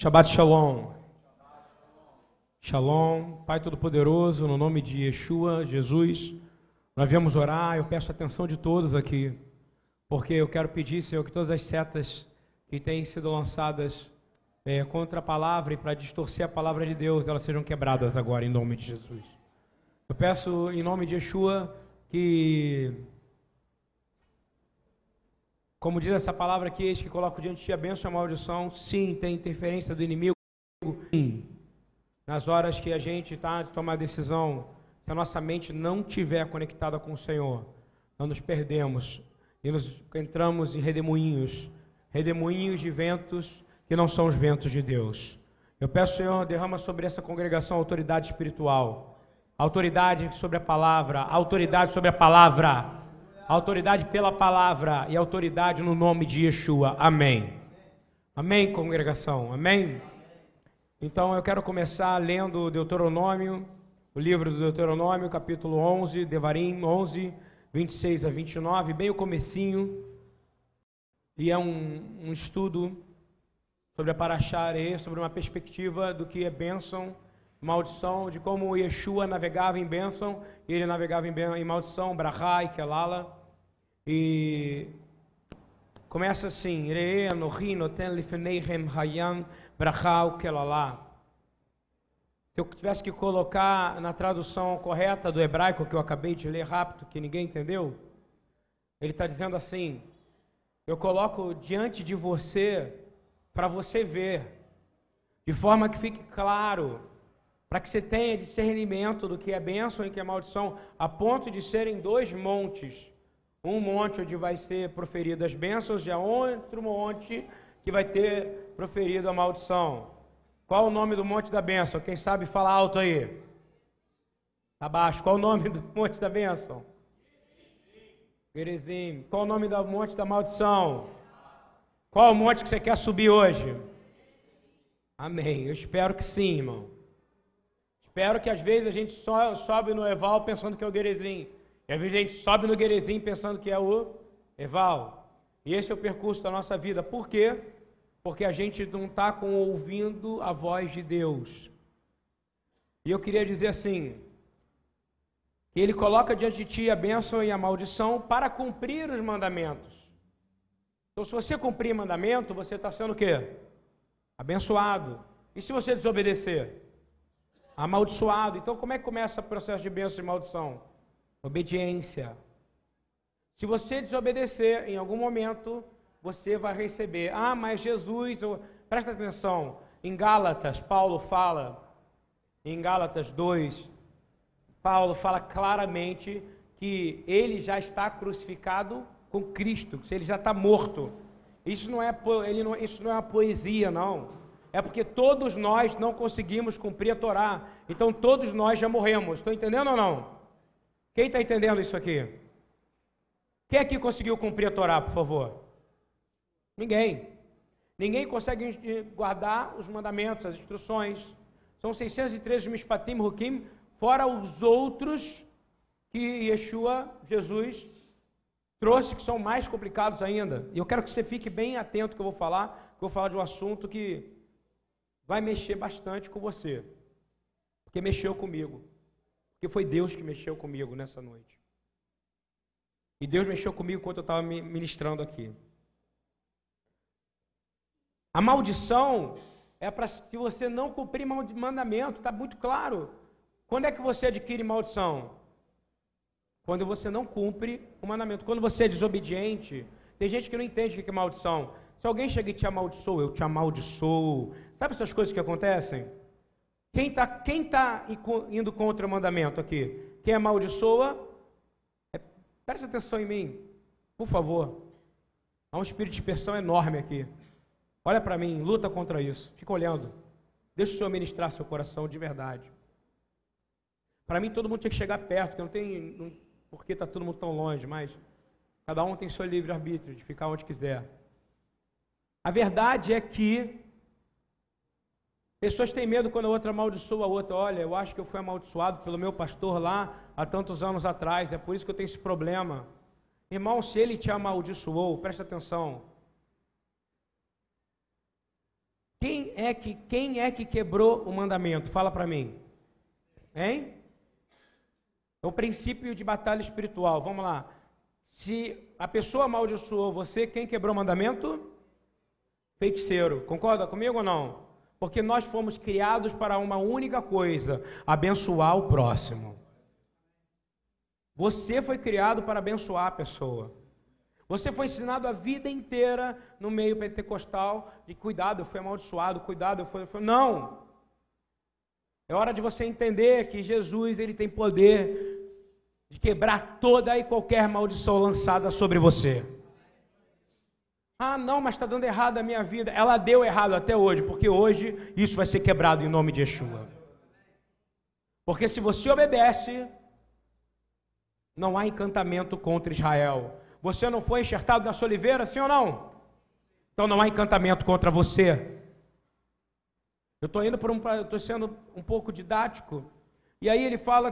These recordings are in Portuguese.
Shabbat Shalom. Shalom, Pai Todo-Poderoso, no nome de Yeshua, Jesus, nós viemos orar. Eu peço a atenção de todos aqui, porque eu quero pedir, Senhor, que todas as setas que têm sido lançadas é, contra a palavra e para distorcer a palavra de Deus, elas sejam quebradas agora, em nome de Jesus. Eu peço, em nome de Yeshua, que, como diz essa palavra aqui, eis que coloco diante de ti a bênção e a maldição, sim, tem interferência do inimigo, sim. Nas horas que a gente está de tomar decisão, se a nossa mente não estiver conectada com o Senhor, nós nos perdemos e nos entramos em redemoinhos, redemoinhos de ventos que não são os ventos de Deus. Eu peço, Senhor, derrama sobre essa congregação autoridade espiritual, autoridade sobre a palavra, autoridade sobre a palavra, autoridade pela palavra e autoridade no nome de Yeshua. Amém. Amém, congregação. Amém. Então eu quero começar lendo Deuteronômio, o livro do Deuteronômio, capítulo 11, Devarim 11, 26 a 29, bem o comecinho. E é um, um estudo sobre a Parashare, sobre uma perspectiva do que é bênção, maldição, de como Yeshua navegava em bênção, e ele navegava em, em maldição, Brahá e Kelala. E começa assim, Re'e anochi noten lifneihem hayam Brachal Kelalá. Se eu tivesse que colocar na tradução correta do hebraico que eu acabei de ler rápido, que ninguém entendeu, ele está dizendo assim: Eu coloco diante de você para você ver, de forma que fique claro, para que você tenha discernimento do que é bênção e que é maldição, a ponto de serem dois montes. Um monte onde vai ser proferido as bênçãos e outro monte que vai ter proferido a maldição. Qual o nome do monte da bênção? Quem sabe fala alto aí. Abaixo. Qual o nome do monte da bênção? Gerizim. Qual o nome do monte da maldição? Qual o monte que você quer subir hoje? Amém. Eu espero que sim, irmão. Espero que às vezes a gente só sobe no Eval pensando que é o Gerizim. Vezes a gente sobe no Gerizim pensando que é o Eval. E esse é o percurso da nossa vida. Por quê? porque a gente não está com ouvindo a voz de Deus. E eu queria dizer assim, Ele coloca diante de ti a bênção e a maldição para cumprir os mandamentos. Então, se você cumprir mandamento, você está sendo o quê? Abençoado. E se você desobedecer? Amaldiçoado. Então, como é que começa o processo de bênção e maldição? Obediência. Se você desobedecer em algum momento, você vai receber. Ah, mas Jesus, presta atenção, em Gálatas, Paulo fala, em Gálatas 2, Paulo fala claramente que ele já está crucificado com Cristo, que ele já está morto. Isso não, é, ele não, isso não é uma poesia, não. É porque todos nós não conseguimos cumprir a Torá. Então todos nós já morremos. Estão entendendo ou não? Quem está entendendo isso aqui? Quem aqui conseguiu cumprir a Torá, por favor? Ninguém. Ninguém consegue guardar os mandamentos, as instruções. São 613 mishpatim hukim, fora os outros que Yeshua, Jesus, trouxe, que são mais complicados ainda. E eu quero que você fique bem atento que eu vou falar, que eu vou falar de um assunto que vai mexer bastante com você. Porque mexeu comigo. Porque foi Deus que mexeu comigo nessa noite. E Deus mexeu comigo enquanto eu estava ministrando aqui. A maldição é para se você não cumprir mandamento, está muito claro. Quando é que você adquire maldição? Quando você não cumpre o mandamento. Quando você é desobediente. Tem gente que não entende o que é maldição. Se alguém chega e te amaldiçoa, eu te amaldiçoo. Sabe essas coisas que acontecem? Quem está quem tá indo contra o mandamento aqui? Quem amaldiçoa, é, preste atenção em mim, por favor. Há um espírito de dispersão enorme aqui. Olha para mim, luta contra isso. Fica olhando. Deixa o Senhor ministrar seu coração de verdade. Para mim, todo mundo tinha que chegar perto, porque não tem. Não, porque está todo mundo tão longe, mas cada um tem seu livre-arbítrio de ficar onde quiser. A verdade é que pessoas têm medo quando a outra amaldiçoa a outra. Olha, eu acho que eu fui amaldiçoado pelo meu pastor lá há tantos anos atrás, é por isso que eu tenho esse problema. Irmão, se ele te amaldiçoou, presta atenção. Quem é que quem é que quebrou o mandamento? Fala para mim. Hein? É o princípio de batalha espiritual. Vamos lá. Se a pessoa amaldiçoou você, quem quebrou o mandamento? Feiticeiro. Concorda comigo ou não? Porque nós fomos criados para uma única coisa: abençoar o próximo. Você foi criado para abençoar a pessoa. Você foi ensinado a vida inteira no meio pentecostal de cuidado, eu fui amaldiçoado, cuidado, eu fui, eu fui. Não! É hora de você entender que Jesus ele tem poder de quebrar toda e qualquer maldição lançada sobre você. Ah, não, mas está dando errado a minha vida. Ela deu errado até hoje, porque hoje isso vai ser quebrado em nome de Yeshua. Porque se você obedece, não há encantamento contra Israel. Você não foi enxertado na sua oliveira, sim ou não? Então não há encantamento contra você. Eu estou indo por um, estou sendo um pouco didático. E aí ele fala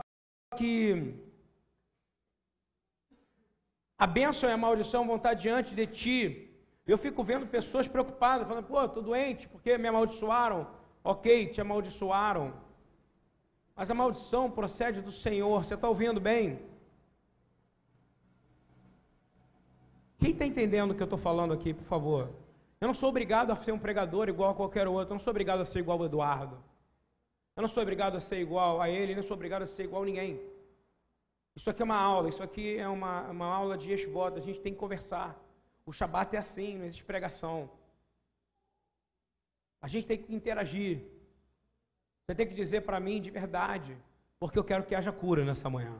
que a bênção e a maldição vão estar diante de ti. Eu fico vendo pessoas preocupadas, falando, pô, estou doente, porque me amaldiçoaram. Ok, te amaldiçoaram. Mas a maldição procede do Senhor, você está ouvindo bem? Quem está entendendo o que eu estou falando aqui, por favor? Eu não sou obrigado a ser um pregador igual a qualquer outro, eu não sou obrigado a ser igual ao Eduardo. Eu não sou obrigado a ser igual a ele, eu não sou obrigado a ser igual a ninguém. Isso aqui é uma aula, isso aqui é uma, uma aula de Yeshbot, a gente tem que conversar. O Shabat é assim, não existe pregação. A gente tem que interagir. Você tem que dizer para mim de verdade, porque eu quero que haja cura nessa manhã.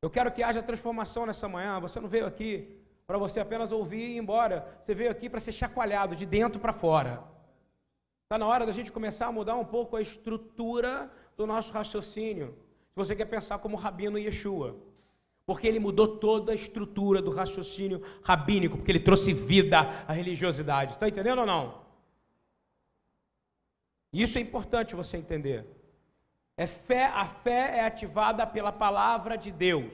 Eu quero que haja transformação nessa manhã. Você não veio aqui para você apenas ouvir e ir embora. Você veio aqui para ser chacoalhado de dentro para fora. Está na hora da gente começar a mudar um pouco a estrutura do nosso raciocínio. Se você quer pensar como Rabino Yeshua, porque ele mudou toda a estrutura do raciocínio rabínico, porque ele trouxe vida à religiosidade. Está entendendo ou não? Isso é importante você entender. É fé, a fé é ativada pela palavra de Deus.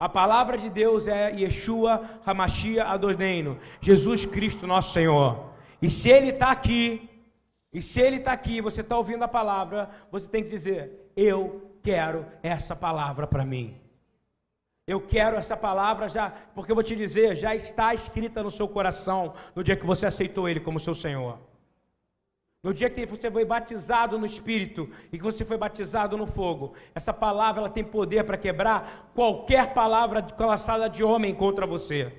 A palavra de Deus é Yeshua Hamashia Adorneino, Jesus Cristo nosso Senhor. E se Ele está aqui, e se Ele está aqui, você está ouvindo a palavra, você tem que dizer: Eu quero essa palavra para mim. Eu quero essa palavra já, porque eu vou te dizer, já está escrita no seu coração no dia que você aceitou Ele como seu Senhor. No dia que você foi batizado no Espírito e que você foi batizado no fogo, essa palavra ela tem poder para quebrar qualquer palavra lançada de homem contra você.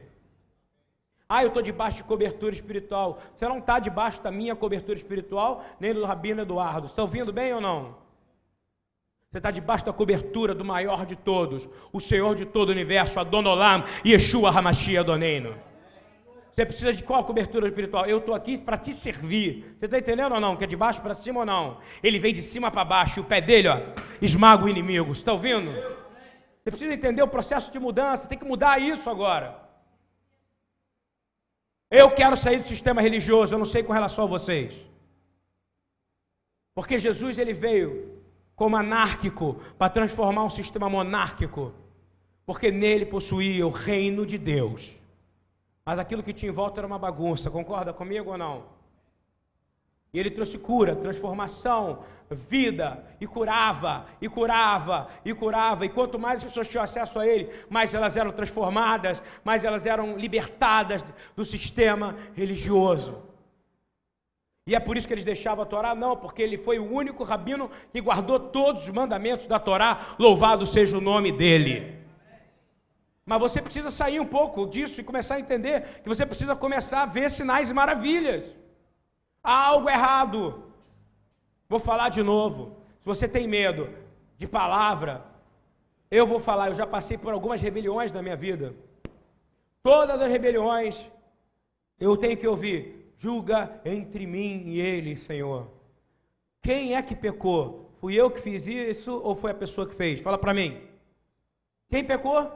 Ah, eu estou debaixo de cobertura espiritual. Você não está debaixo da minha cobertura espiritual, nem do Rabino Eduardo. Está ouvindo bem ou não? Você está debaixo da cobertura do maior de todos, o Senhor de todo o universo, Adonolam, Yeshua Hamashia Adoneino. Você precisa de qual cobertura espiritual? Eu estou aqui para te servir. Você está entendendo ou não? Que é de baixo para cima ou não? Ele vem de cima para baixo e o pé dele, ó, esmaga o inimigo. Você está ouvindo? Você precisa entender o processo de mudança. Tem que mudar isso agora. Eu quero sair do sistema religioso. Eu não sei com relação a vocês. Porque Jesus ele veio como anárquico para transformar um sistema monárquico, porque nele possuía o reino de Deus. Mas aquilo que tinha em volta era uma bagunça, concorda comigo ou não? E ele trouxe cura, transformação, vida, e curava, e curava, e curava. E quanto mais as pessoas tinham acesso a ele, mais elas eram transformadas, mais elas eram libertadas do sistema religioso. E é por isso que eles deixavam a Torá? Não, porque ele foi o único rabino que guardou todos os mandamentos da Torá, louvado seja o nome dele. Mas você precisa sair um pouco disso e começar a entender que você precisa começar a ver sinais e maravilhas. Há algo errado. Vou falar de novo. Se você tem medo de palavra, eu vou falar, eu já passei por algumas rebeliões na minha vida. Todas as rebeliões eu tenho que ouvir julga entre mim e ele, Senhor. Quem é que pecou? Fui eu que fiz isso ou foi a pessoa que fez? Fala para mim. Quem pecou?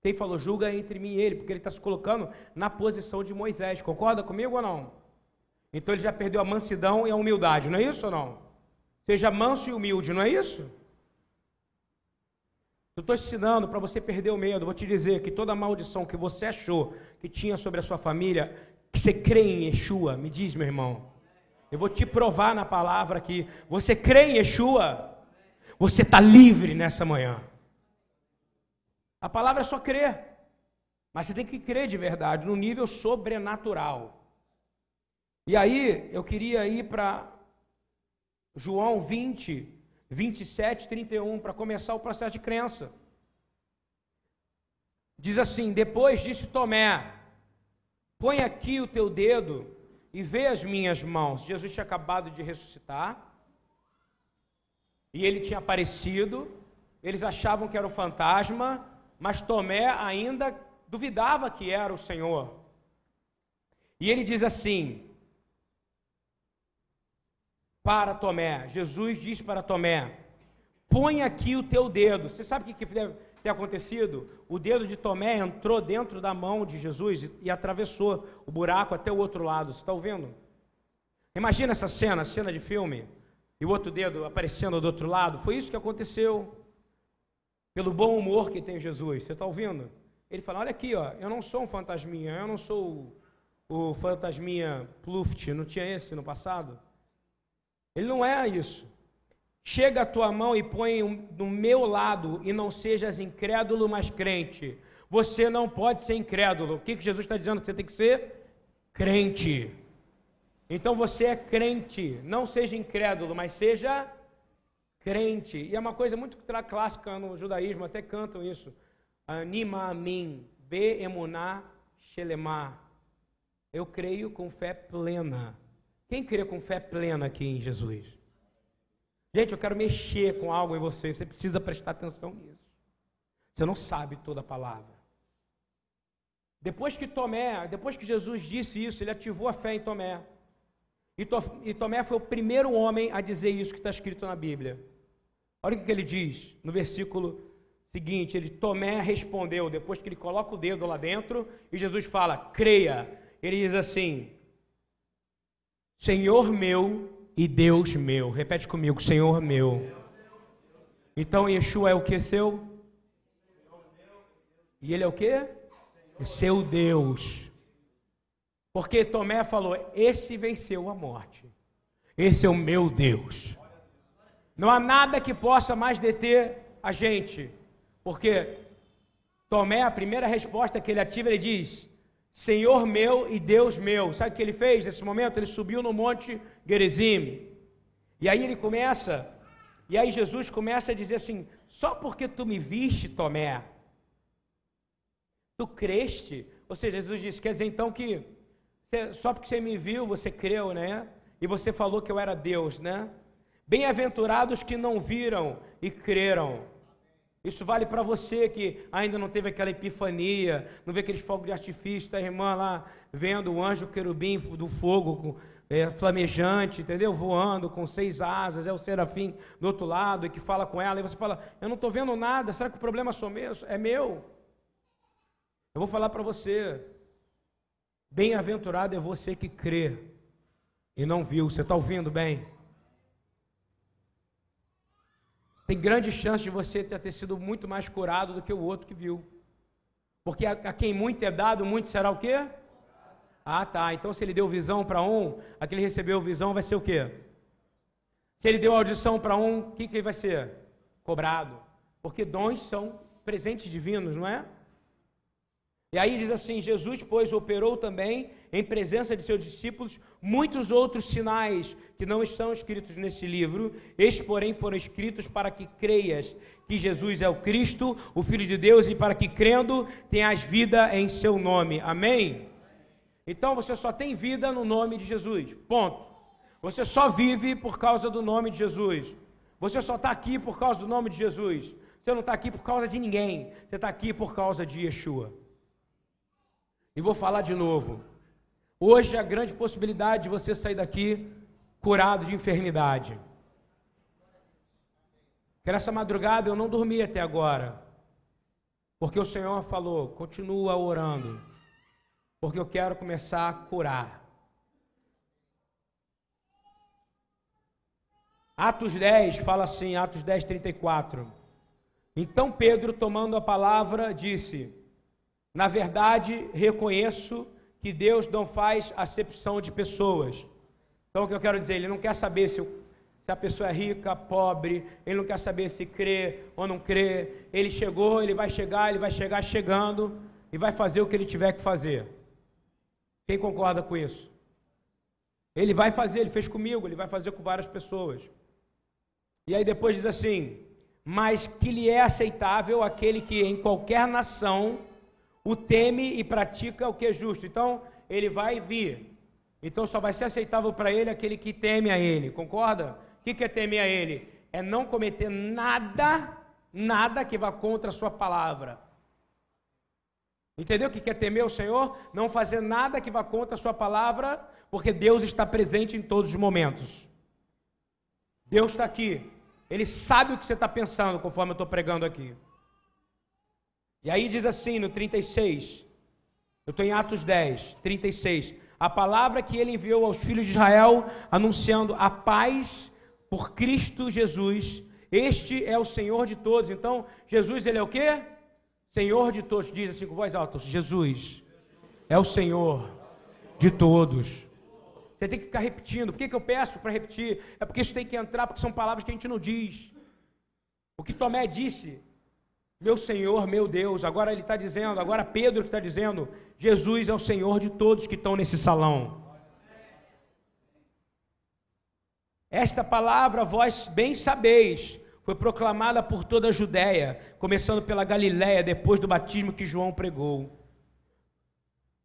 Quem falou julga entre mim e ele, porque ele está se colocando na posição de Moisés. Concorda comigo ou não? Então ele já perdeu a mansidão e a humildade, não é isso ou não? Seja manso e humilde, não é isso? Eu estou ensinando para você perder o medo. Vou te dizer que toda maldição que você achou que tinha sobre a sua família você crê em Yeshua? Me diz, meu irmão. Eu vou te provar na palavra aqui. Você crê em Yeshua? Você está livre nessa manhã. A palavra é só crer. Mas você tem que crer de verdade, no nível sobrenatural. E aí, eu queria ir para João 20, 27, 31, para começar o processo de crença. Diz assim: Depois disse Tomé: Põe aqui o teu dedo e vê as minhas mãos. Jesus tinha acabado de ressuscitar. E ele tinha aparecido. Eles achavam que era um fantasma, mas Tomé ainda duvidava que era o Senhor. E ele diz assim: para Tomé, Jesus disse para Tomé: põe aqui o teu dedo. Você sabe o que deve ter acontecido? O dedo de Tomé entrou dentro da mão de Jesus e, e atravessou o buraco até o outro lado. Você está ouvindo? Imagina essa cena, cena de filme, e o outro dedo aparecendo do outro lado. Foi isso que aconteceu. Pelo bom humor que tem Jesus. Você está ouvindo? Ele fala: Olha aqui, ó, eu não sou um fantasminha, eu não sou o, o fantasminha Pluft, não tinha esse no passado? Ele não é isso. Chega a tua mão e põe no meu lado e não sejas incrédulo, mas crente. Você não pode ser incrédulo. O que, Jesus está dizendo que você tem que ser? Crente. Então você é crente. Não seja incrédulo, mas seja crente. E é uma coisa muito clássica no judaísmo, até cantam isso. Anima a mim, be emuná shelemá. Eu creio com fé plena. Quem crê com fé plena aqui em Jesus? Gente, eu quero mexer com algo em você. Você precisa prestar atenção nisso. Você não sabe toda a palavra. Depois que Tomé, depois que Jesus disse isso, ele ativou a fé em Tomé. E, to, Tomé foi o primeiro homem a dizer isso que está escrito na Bíblia. Olha o que ele diz no versículo seguinte, ele Tomé respondeu, depois que ele coloca o dedo lá dentro, e Jesus fala: "Creia". Ele diz assim: Senhor meu e Deus meu. Repete comigo, Senhor meu. Então Yeshua é o que seu? E ele é o que? Seu Deus. Porque Tomé falou: Esse venceu a morte. Esse é o meu Deus. Não há nada que possa mais deter a gente. Porque Tomé, a primeira resposta que ele ativa, ele diz: Senhor meu e Deus meu. Sabe o que ele fez nesse momento? Ele subiu no monte Gerizim. E aí ele começa, e aí Jesus começa a dizer assim: só porque tu me viste, Tomé, tu creste. Ou seja, Jesus disse: quer dizer então que só porque você me viu, você creu, né? E você falou que eu era Deus, né? Bem-aventurados que não viram e creram. Isso vale para você que ainda não teve aquela epifania, não vê aqueles fogos de artifício, a irmã lá vendo o anjo querubim do fogo é, flamejante, entendeu? Voando com seis asas, é o serafim do outro lado e que fala com ela, e você fala: Eu não estou vendo nada, será que o problema é meu? É meu. Eu vou falar para você: Bem-aventurado é você que crê e não viu. Você está ouvindo bem? tem grande chance de você ter sido muito mais curado do que o outro que viu. Porque a quem muito é dado, muito será o quê? Ah, tá. Então se ele deu visão para um, aquele recebeu visão vai ser o quê? Se ele deu audição para um, o que, que vai ser? Cobrado. Porque dons são presentes divinos, não é? E aí diz assim: Jesus, pois, operou também, em presença de seus discípulos, muitos outros sinais que não estão escritos nesse livro. Estes, porém, foram escritos para que creias que Jesus é o Cristo, o Filho de Deus, e para que crendo tenhas vida em seu nome. Amém? Então você só tem vida no nome de Jesus. Ponto. Você só vive por causa do nome de Jesus. Você só está aqui por causa do nome de Jesus. Você não está aqui por causa de ninguém. Você está aqui por causa de Yeshua. E vou falar de novo. Hoje a grande possibilidade de você sair daqui curado de enfermidade. Que nessa madrugada eu não dormi até agora. Porque o Senhor falou: continua orando. Porque eu quero começar a curar. Atos 10 fala assim, Atos 10, 34. Então Pedro, tomando a palavra, disse: na verdade, reconheço que Deus não faz acepção de pessoas. Então, o que eu quero dizer, ele não quer saber se, se a pessoa é rica, pobre, ele não quer saber se crê ou não crê. Ele chegou, ele vai chegar, ele vai chegar chegando e vai fazer o que ele tiver que fazer. Quem concorda com isso? Ele vai fazer, ele fez comigo, ele vai fazer com várias pessoas. E aí depois diz assim: Mas que lhe é aceitável aquele que em qualquer nação o teme e pratica o que é justo. Então, ele vai vir. Então, só vai ser aceitável para ele aquele que teme a ele. Concorda? O que é temer a ele? É não cometer nada, nada que vá contra a sua palavra. Entendeu o que é temer o Senhor? Não fazer nada que vá contra a sua palavra, porque Deus está presente em todos os momentos. Deus está aqui. Ele sabe o que você está pensando, conforme eu estou pregando aqui. E aí diz assim no 36, eu estou em Atos 10, 36. A palavra que ele enviou aos filhos de Israel, anunciando a paz por Cristo Jesus. Este é o Senhor de todos. Então, Jesus, ele é o quê? Senhor de todos. Diz assim com voz alta: Jesus é o Senhor de todos. Você tem que ficar repetindo. Por que, que eu peço para repetir? É porque isso tem que entrar, porque são palavras que a gente não diz. O que Tomé disse, meu Senhor, meu Deus, agora ele está dizendo, agora Pedro que está dizendo, Jesus é o Senhor de todos que estão nesse salão. Esta palavra, vós bem sabeis, foi proclamada por toda a Judéia, começando pela Galiléia, depois do batismo que João pregou.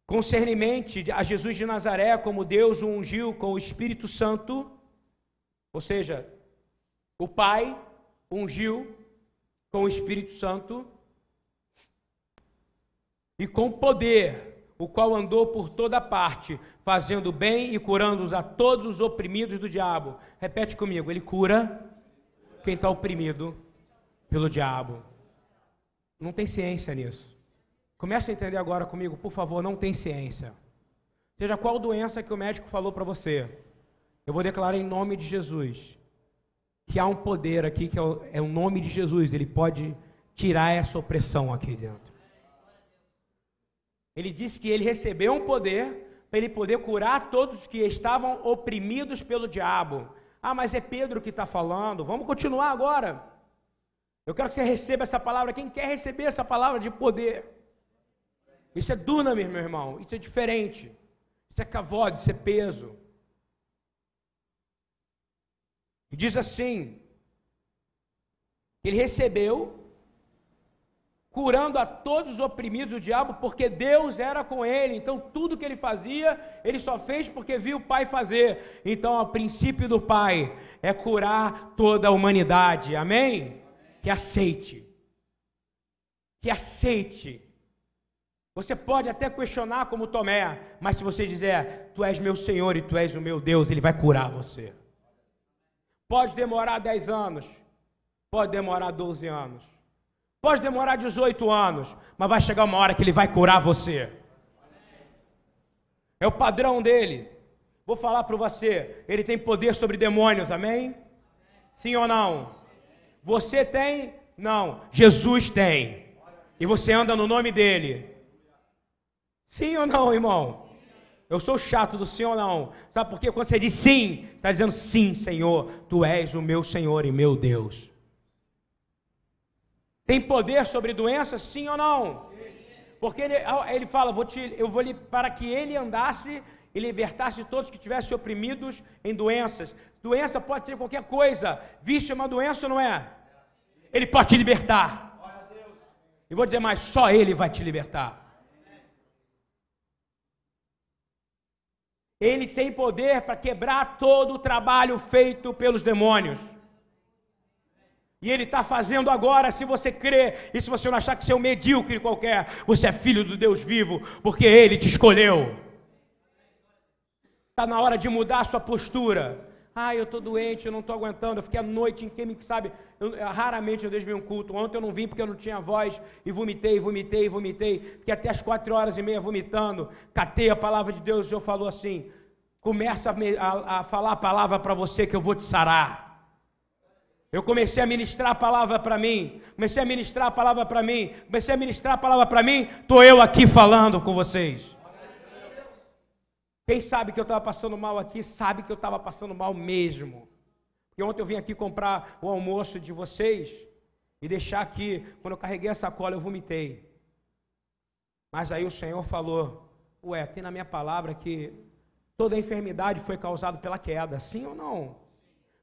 Concernimente a Jesus de Nazaré, como Deus o ungiu com o Espírito Santo, ou seja, o Pai ungiu com o Espírito Santo e com poder, o qual andou por toda parte, fazendo bem e curando-os a todos os oprimidos do diabo. Repete comigo: Ele cura quem está oprimido pelo diabo. Não tem ciência nisso. Comece a entender agora comigo, por favor, não tem ciência. Seja qual doença que o médico falou para você, eu vou declarar em nome de Jesus que há um poder aqui que é o, é o nome de Jesus, ele pode tirar essa opressão aqui dentro. Ele disse que ele recebeu um poder para ele poder curar todos os que estavam oprimidos pelo diabo. Ah, mas é Pedro que está falando. Vamos continuar agora. Eu quero que você receba essa palavra. Quem quer receber essa palavra de poder? Isso é dunamis, meu irmão. Isso é diferente. Isso é cavode, isso é peso. E diz assim: ele recebeu, curando a todos os oprimidos do diabo, porque Deus era com ele. Então, tudo que ele fazia, ele só fez porque viu o Pai fazer. Então, o princípio do Pai é curar toda a humanidade. Amém? Que aceite. Que aceite. Você pode até questionar como Tomé, mas se você dizer, Tu és meu Senhor e Tu és o meu Deus, Ele vai curar você. Pode demorar 10 anos, pode demorar 12 anos, pode demorar 18 anos, mas vai chegar uma hora que ele vai curar você. É o padrão dele. Vou falar para você, ele tem poder sobre demônios, amém? Sim ou não? Você tem? Não. Jesus tem. E você anda no nome dele. Sim ou não, irmão? Eu sou chato do sim ou não. Sabe por quê? Quando você diz sim, está dizendo sim, Senhor, tu és o meu Senhor e meu Deus. Tem poder sobre doenças, sim ou não? Porque ele, ele fala, vou te, eu vou lhe, para que ele andasse e libertasse todos que estivessem oprimidos em doenças. Doença pode ser qualquer coisa. Vício é uma doença não é? Ele pode te libertar. E vou dizer mais, só ele vai te libertar. Ele tem poder para quebrar todo o trabalho feito pelos demônios. E Ele está fazendo agora, se você crê, e se você não achar que você é um medíocre qualquer, você é filho do Deus vivo, porque Ele te escolheu. Está na hora de mudar a sua postura. Ah, eu estou doente, eu não estou aguentando. Eu fiquei a noite em quem sabe. Eu, raramente eu deixo vir um culto. Ontem eu não vim porque eu não tinha voz e vomitei, vomitei, vomitei. Fiquei até as quatro horas e meia vomitando. Catei a palavra de Deus e o Senhor falou assim: começa a, a, a falar a palavra para você que eu vou te sarar. Eu comecei a ministrar a palavra para mim, comecei a ministrar a palavra para mim, comecei a ministrar a palavra para mim, estou eu aqui falando com vocês. Quem sabe que eu estava passando mal aqui, sabe que eu estava passando mal mesmo. Porque ontem eu vim aqui comprar o almoço de vocês e deixar aqui, quando eu carreguei a sacola, eu vomitei. Mas aí o Senhor falou: Ué, tem na minha palavra que toda enfermidade foi causada pela queda, sim ou não?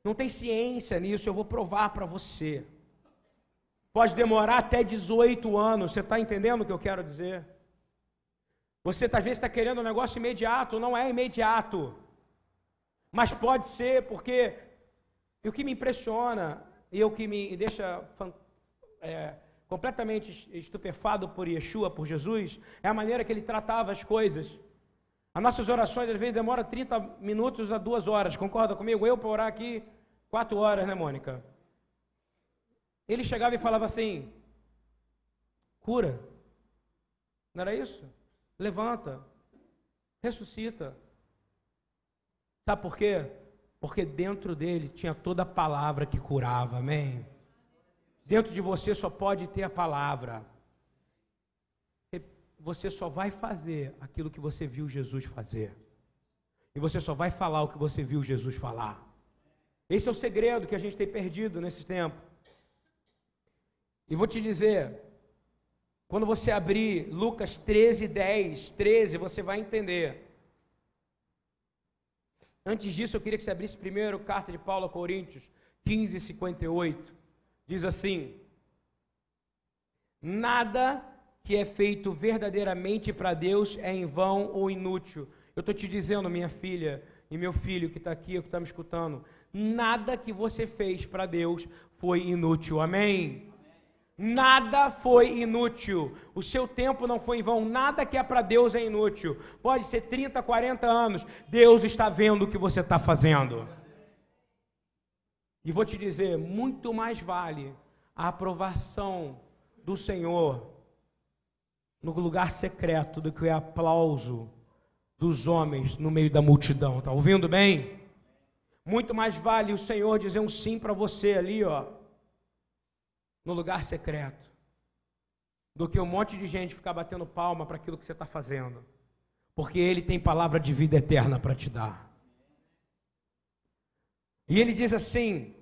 Não tem ciência nisso, eu vou provar para você. Pode demorar até 18 anos, você está entendendo o que eu quero dizer? Você às vezes está querendo um negócio imediato, não é imediato. Mas pode ser, porque o que me impressiona e o que me deixa é, completamente estupefado por Yeshua, por Jesus, é a maneira que ele tratava as coisas. As nossas orações às vezes demoram 30 minutos a duas horas, concorda comigo? Eu para orar aqui quatro horas, né, Mônica? Ele chegava e falava assim: cura. Não era isso? Levanta, ressuscita. Sabe por quê? Porque dentro dele tinha toda a palavra que curava, amém? Dentro de você só pode ter a palavra. Você só vai fazer aquilo que você viu Jesus fazer. E você só vai falar o que você viu Jesus falar. Esse é o segredo que a gente tem perdido nesse tempo. E vou te dizer, quando você abrir Lucas 13, 10, 13, você vai entender. Antes disso, eu queria que você abrisse primeiro carta de Paulo a Coríntios 15, 58. Diz assim: Nada que é feito verdadeiramente para Deus é em vão ou inútil. Eu estou te dizendo, minha filha e meu filho que está aqui, que está me escutando, nada que você fez para Deus foi inútil. Amém? Nada foi inútil. O seu tempo não foi em vão. Nada que é para Deus é inútil. Pode ser 30, 40 anos. Deus está vendo o que você está fazendo. E vou te dizer: muito mais vale a aprovação do Senhor no lugar secreto do que o aplauso dos homens no meio da multidão. Está ouvindo bem? Muito mais vale o Senhor dizer um sim para você ali, ó, no lugar secreto, do que um monte de gente ficar batendo palma para aquilo que você está fazendo, porque Ele tem palavra de vida eterna para te dar. E ele diz assim: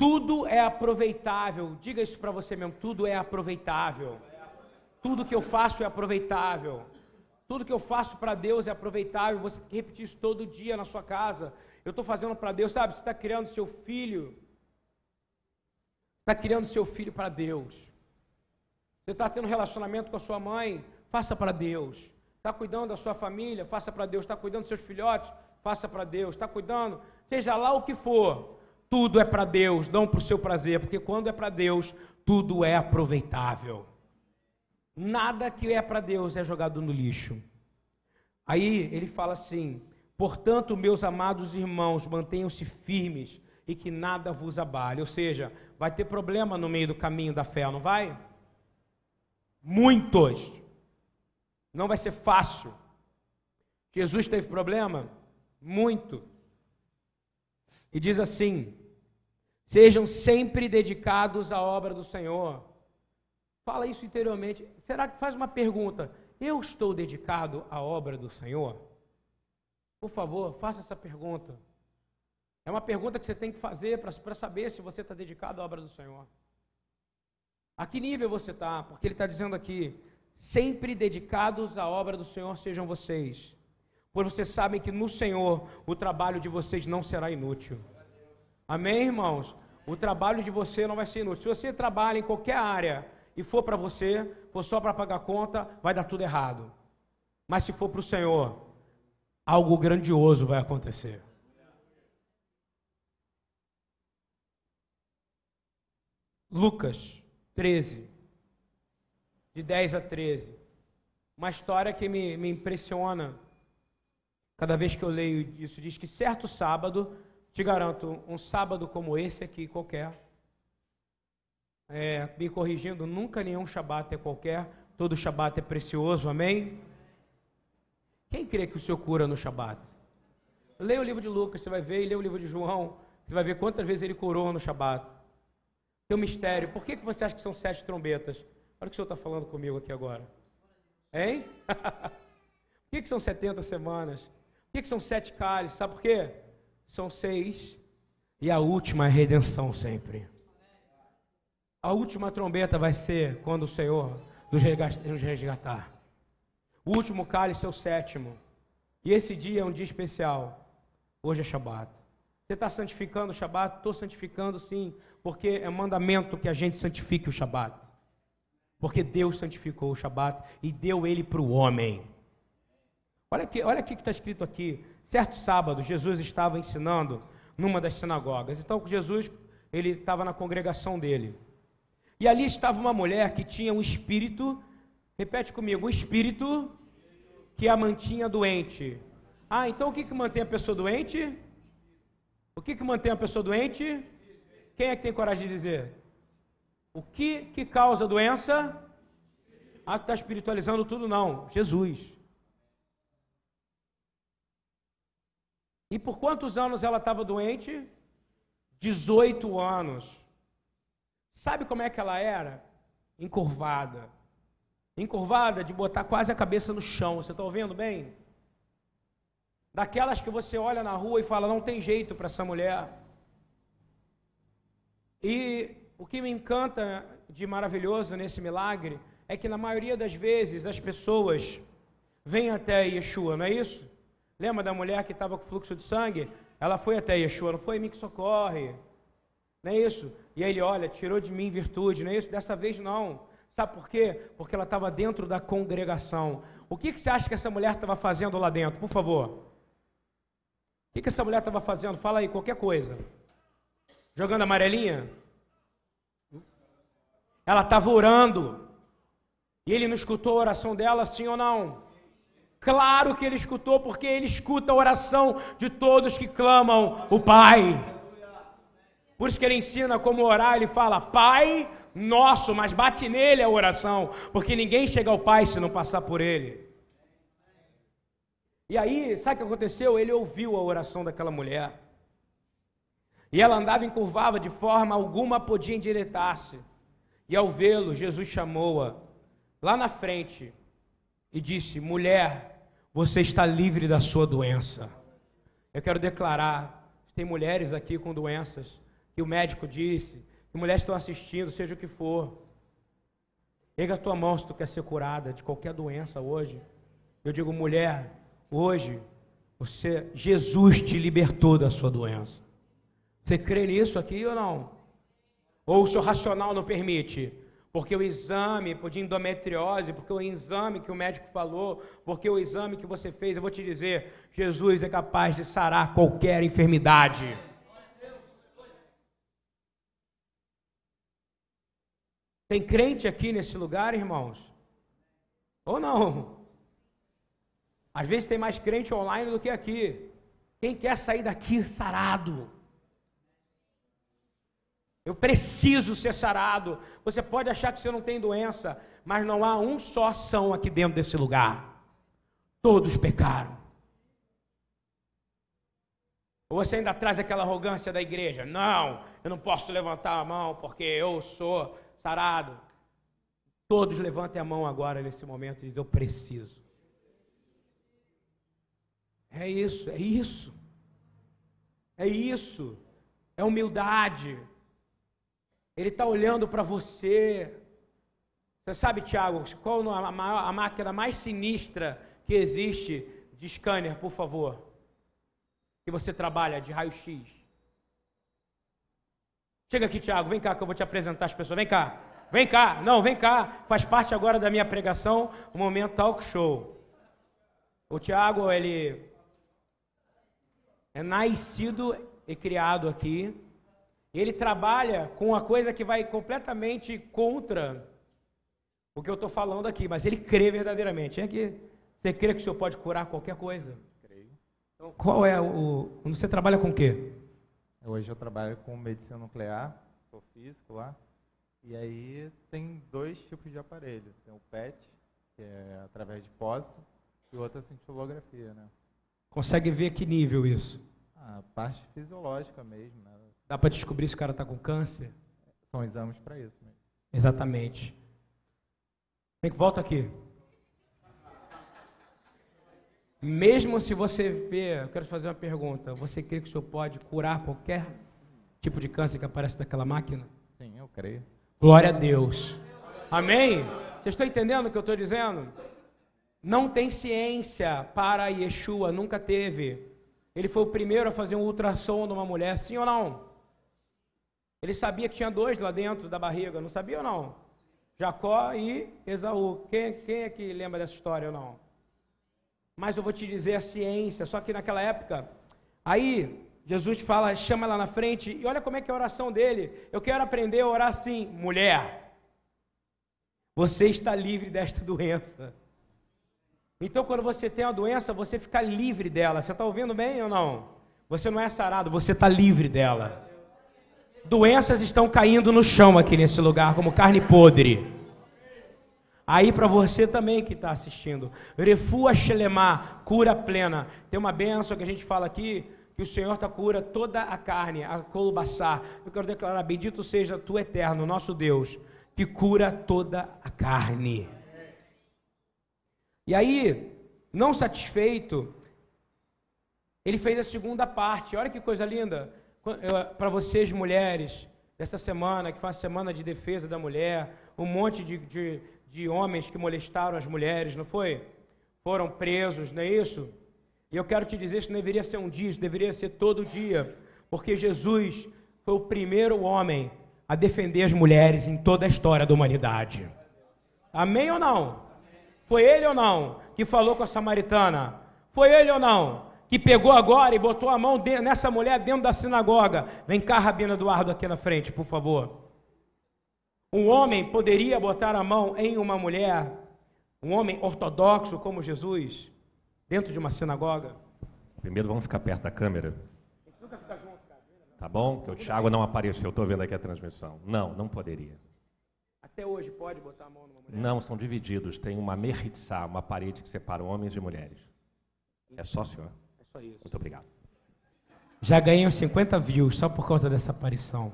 tudo é aproveitável. Diga isso para você mesmo: tudo é aproveitável. Tudo que eu faço é aproveitável. Tudo que eu faço para Deus é aproveitável. Você tem que repetir isso todo dia na sua casa. Eu estou fazendo para Deus, sabe? Você está criando seu filho. Está criando seu filho para Deus. Você está tendo relacionamento com a sua mãe, faça para Deus. Está cuidando da sua família, faça para Deus. Está cuidando dos seus filhotes, faça para Deus. Está cuidando, seja lá o que for, tudo é para Deus, não para o seu prazer, porque quando é para Deus, tudo é aproveitável. Nada que é para Deus é jogado no lixo. Aí ele fala assim: portanto, meus amados irmãos, mantenham-se firmes e que nada vos abale. Ou seja, vai ter problema no meio do caminho da fé, não vai? Muitos. Não vai ser fácil. Jesus teve problema? Muito. E diz assim: sejam sempre dedicados à obra do Senhor. Fala isso interiormente. Será que faz uma pergunta? Eu estou dedicado à obra do Senhor? Por favor, faça essa pergunta. É uma pergunta que você tem que fazer para saber se você está dedicado à obra do Senhor. A que nível você está? Porque ele está dizendo aqui: sempre dedicados à obra do Senhor sejam vocês pois vocês sabem que no Senhor o trabalho de vocês não será inútil. Amém, irmãos? O trabalho de você não vai ser inútil. Se você trabalha em qualquer área e for para você, for só para pagar conta, vai dar tudo errado. Mas se for para o Senhor, algo grandioso vai acontecer. Lucas 13, de 10 a 13. Uma história que me, me impressiona Cada vez que eu leio isso, diz que certo sábado, te garanto, um sábado como esse aqui, qualquer, é, me corrigindo, nunca nenhum Shabat é qualquer, todo Shabat é precioso, amém? Quem crê que o Senhor cura no Shabat? Leia o livro de Lucas, você vai ver, e leia o livro de João, você vai ver quantas vezes ele curou no Shabat. Tem um mistério, por que, você acha que são sete trombetas? Olha o que o Senhor está falando comigo aqui agora. Hein? que, que são 70 semanas? Por que, são sete cálices? Sabe por quê? São seis. E a última é redenção sempre. A última trombeta vai ser quando o Senhor nos resgatar. O último cálice é o sétimo. E esse dia é um dia especial. Hoje é Shabat. Você está santificando o Shabat? Estou santificando sim, porque é mandamento que a gente santifique o Shabat. Porque Deus santificou o Shabat e deu ele para o homem. Olha aqui, olha aqui que está escrito aqui. Certo sábado, Jesus estava ensinando numa das sinagogas. Então, Jesus, ele estava na congregação dele. E ali estava uma mulher que tinha um espírito, repete comigo, um espírito que a mantinha doente. Ah, então o que, que mantém a pessoa doente? O que, que mantém a pessoa doente? Quem é que tem coragem de dizer? O que, que causa doença? Ah, está espiritualizando tudo? Não. Jesus. E por quantos anos ela estava doente? 18 anos. Sabe como é que ela era? Encurvada. Encurvada de botar quase a cabeça no chão. Você está ouvindo bem? Daquelas que você olha na rua e fala, não tem jeito para essa mulher. E o que me encanta de maravilhoso nesse milagre é que na maioria das vezes as pessoas vêm até Yeshua, não é isso? Lembra da mulher que estava com fluxo de sangue? Ela foi até Yeshua, não foi em mim que socorre. Não é isso? E ele, olha, tirou de mim virtude, não é isso? Dessa vez não. Sabe por quê? Porque ela estava dentro da congregação. O que, que você acha que essa mulher estava fazendo lá dentro? Por favor. O que, que essa mulher estava fazendo? Fala aí, qualquer coisa. Jogando amarelinha? Ela estava orando. E ele não escutou a oração dela, sim ou não? Claro que ele escutou, porque ele escuta a oração de todos que clamam o Pai. Por isso que ele ensina como orar, ele fala, Pai nosso, mas bate nele a oração, porque ninguém chega ao Pai se não passar por ele. E aí, sabe o que aconteceu? Ele ouviu a oração daquela mulher. E ela andava encurvada, de forma alguma podia endireitar-se. E ao vê-lo, Jesus chamou-a lá na frente e disse: Mulher, você está livre da sua doença. Eu quero declarar: tem mulheres aqui com doenças que o médico disse, que mulheres estão assistindo, seja o que for. Pega a tua mão se tu quer ser curada de qualquer doença hoje. Eu digo, mulher, hoje você, Jesus te libertou da sua doença. Você crê nisso aqui ou não? Ou o seu racional não permite? Porque o exame de endometriose, porque o exame que o médico falou, porque o exame que você fez, eu vou te dizer, Jesus é capaz de sarar qualquer enfermidade. Tem crente aqui nesse lugar, irmãos? Ou não? Às vezes tem mais crente online do que aqui. Quem quer sair daqui sarado? Eu preciso ser sarado. Você pode achar que você não tem doença, mas não há um só são aqui dentro desse lugar. Todos pecaram. Ou você ainda traz aquela arrogância da igreja? Não, eu não posso levantar a mão porque eu sou sarado. Todos levantem a mão agora nesse momento e dizem: Eu preciso. É isso, é isso. É isso. É humildade. Ele está olhando para você. Você sabe, Tiago, qual a, a máquina mais sinistra que existe de scanner, por favor? Que você trabalha de raio-x. Chega aqui, Tiago, vem cá que eu vou te apresentar as pessoas. Vem cá, vem cá, não, vem cá. Faz parte agora da minha pregação, o momento talk show. O Tiago, ele é nascido e criado aqui ele trabalha com uma coisa que vai completamente contra o que eu estou falando aqui, mas ele crê verdadeiramente. É que você crê que o Senhor pode curar qualquer coisa? Creio. Então, qual é o. Você trabalha com o quê? Hoje eu trabalho com medicina nuclear, sou físico lá. E aí tem dois tipos de aparelho. Tem o PET, que é através de depósito, e o outro é cintilografia, né? Consegue ver que nível isso? A parte fisiológica mesmo, né? Dá para descobrir se o cara está com câncer? São exames para isso mesmo. Exatamente. Vem, volta aqui. Mesmo se você vê, eu quero te fazer uma pergunta, você crê que o Senhor pode curar qualquer tipo de câncer que aparece daquela máquina? Sim, eu creio. Glória a Deus. Amém? Vocês estão entendendo o que eu estou dizendo? Não tem ciência para Yeshua, nunca teve. Ele foi o primeiro a fazer um ultrassom numa mulher, sim ou não? Ele sabia que tinha dois lá dentro da barriga, não sabia ou não? Jacó e Esaú. Quem, quem é que lembra dessa história ou não? Mas eu vou te dizer a ciência, só que naquela época, aí Jesus fala, chama lá na frente, e olha como é que é a oração dele. Eu quero aprender a orar assim, mulher. Você está livre desta doença. Então, quando você tem uma doença, você fica livre dela. Você está ouvindo bem ou não? Você não é sarado, você está livre dela. Doenças estão caindo no chão aqui nesse lugar, como carne podre. Aí para você também que está assistindo, refua Shelemá, cura plena. Tem uma benção que a gente fala aqui, que o Senhor tá cura toda a carne, a colubaçar. Eu quero declarar, bendito seja tu eterno, nosso Deus, que cura toda a carne. E aí, não satisfeito, ele fez a segunda parte. Olha que coisa linda. Para vocês, mulheres, dessa semana, que foi a semana de defesa da mulher, um monte de, de, de homens que molestaram as mulheres, não foi? Foram presos, não é isso? E eu quero te dizer, isso não deveria ser um dia, isso deveria ser todo dia, porque Jesus foi o primeiro homem a defender as mulheres em toda a história da humanidade. Amém ou não? Foi ele ou não que falou com a samaritana? Foi ele ou não que pegou agora e botou a mão nessa mulher dentro da sinagoga? Vem cá, Rabino Eduardo, aqui na frente, por favor. Um homem poderia botar a mão em uma mulher, um homem ortodoxo como Jesus, dentro de uma sinagoga? Primeiro vamos ficar perto da câmera. Tá bom? Que o Thiago não apareceu, estou vendo aqui a transmissão. Não, não poderia. Até hoje pode botar a mão numa mulher? Não, são divididos. Tem uma merritzá, uma parede que separa homens de mulheres. É só, senhor? Só isso. Muito obrigado. Já ganhei uns 50 views só por causa dessa aparição.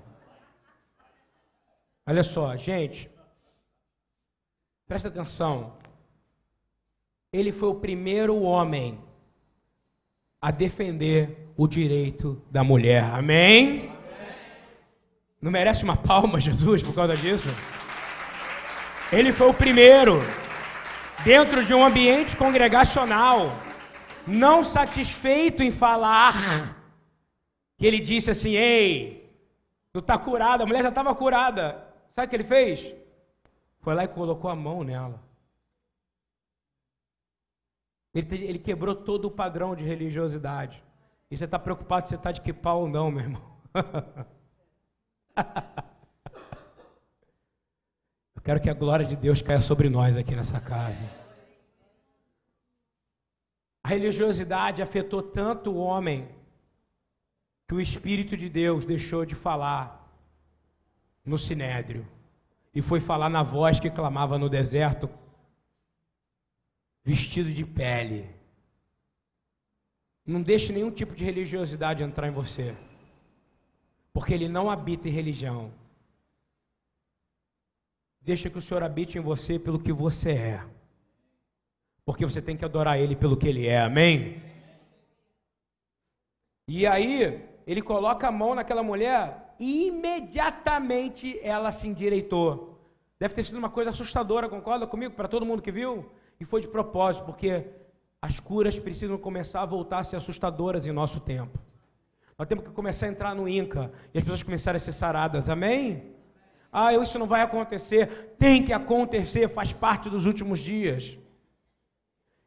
Olha só, gente. Presta atenção. Ele foi o primeiro homem a defender o direito da mulher. Amém? Não merece uma palma, Jesus, por causa disso? Ele foi o primeiro, dentro de um ambiente congregacional, não satisfeito em falar, que ele disse assim: Ei, tu está curada, a mulher já estava curada. Sabe o que ele fez? Foi lá e colocou a mão nela. Ele, ele quebrou todo o padrão de religiosidade. E você está preocupado se você está de que pau ou não, meu irmão. Eu quero que a glória de Deus caia sobre nós aqui nessa casa. A religiosidade afetou tanto o homem que o Espírito de Deus deixou de falar no sinédrio e foi falar na voz que clamava no deserto, vestido de pele. Não deixe nenhum tipo de religiosidade entrar em você, porque ele não habita em religião. Deixa que o Senhor habite em você pelo que você é. Porque você tem que adorar Ele pelo que Ele é. Amém? E aí, ele coloca a mão naquela mulher e imediatamente ela se endireitou. Deve ter sido uma coisa assustadora, concorda comigo? Para todo mundo que viu? E foi de propósito, porque as curas precisam começar a voltar a ser assustadoras em nosso tempo. Nós temos que começar a entrar no Inca e as pessoas começarem a ser saradas. Amém? Ah, isso não vai acontecer. Tem que acontecer, faz parte dos últimos dias.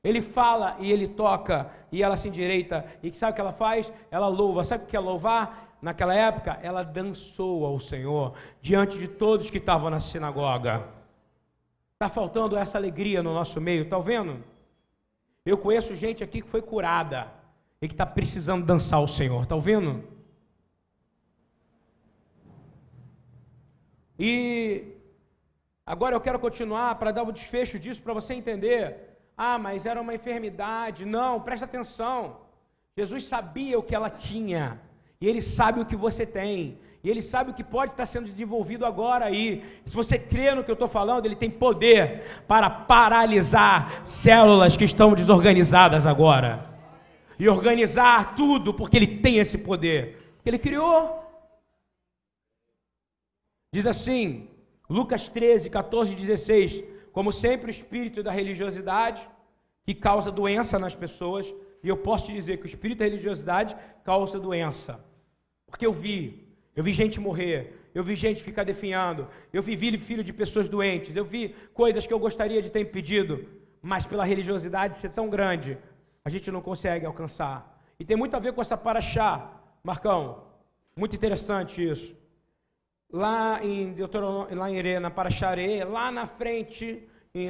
Ele fala e ele toca e ela se endireita. E sabe o que ela faz? Ela louva. Sabe o que é louvar? Naquela época, ela dançou ao Senhor diante de todos que estavam na sinagoga. Está faltando essa alegria no nosso meio, está vendo? Eu conheço gente aqui que foi curada e que está precisando dançar ao Senhor, está ouvindo? E agora eu quero continuar para dar o desfecho disso para você entender. Ah, mas era uma enfermidade. Não, presta atenção. Jesus sabia o que ela tinha. E ele sabe o que você tem. E ele sabe o que pode estar sendo desenvolvido agora aí. Se você crê no que eu estou falando, ele tem poder para paralisar células que estão desorganizadas agora. E organizar tudo, porque ele tem esse poder. Que ele criou. Diz assim, Lucas 13, 14 e 16. Como sempre, o espírito da religiosidade que causa doença nas pessoas. E eu posso te dizer que o espírito da religiosidade causa doença. Porque eu vi eu vi gente morrer, eu vi gente ficar definhando, eu vi filho de pessoas doentes, eu vi coisas que eu gostaria de ter impedido, mas pela religiosidade ser tão grande, a gente não consegue alcançar. E tem muito a ver com essa paraxá, Marcão, muito interessante isso. Lá em Deuteronômio, lá em Ere, na Paraxaré, lá na frente,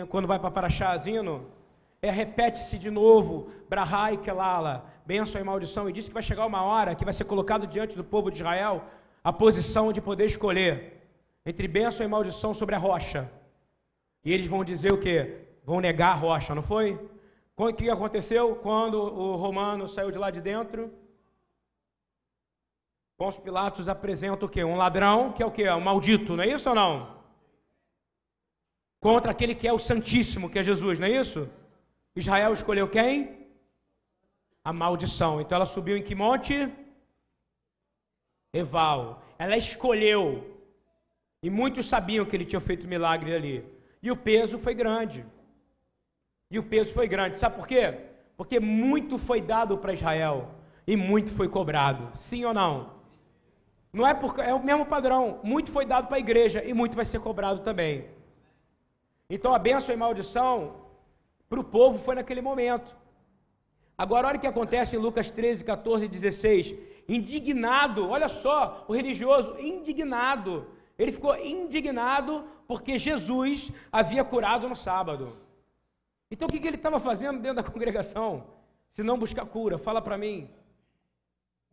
quando vai para Paraxazino, é, repete-se de novo, Brahá e Kelala, bênção e maldição, e diz que vai chegar uma hora que vai ser colocado diante do povo de Israel a posição de poder escolher entre bênção e maldição sobre a rocha. E eles vão dizer o que? Vão negar a rocha, não foi? O que aconteceu quando o romano saiu de lá de dentro? Pôncio Pilatos apresenta o que? Um ladrão, que é o que? Um maldito, não é isso ou não? Contra aquele que é o Santíssimo, que é Jesus, não é isso? Israel escolheu quem? A maldição. Então ela subiu em que monte? Eval. Ela escolheu. E muitos sabiam que ele tinha feito milagre ali. E o peso foi grande. E o peso foi grande. Sabe por quê? Porque muito foi dado para Israel e muito foi cobrado. Sim ou não? Não é porque é o mesmo padrão. Muito foi dado para a igreja e muito vai ser cobrado também. Então a bênção e maldição para o povo foi naquele momento. Agora olha o que acontece em Lucas 13, 14 e 16 indignado, olha só, o religioso, indignado. Ele ficou indignado porque Jesus havia curado no sábado. Então o que, ele estava fazendo dentro da congregação? Se não buscar cura, fala para mim.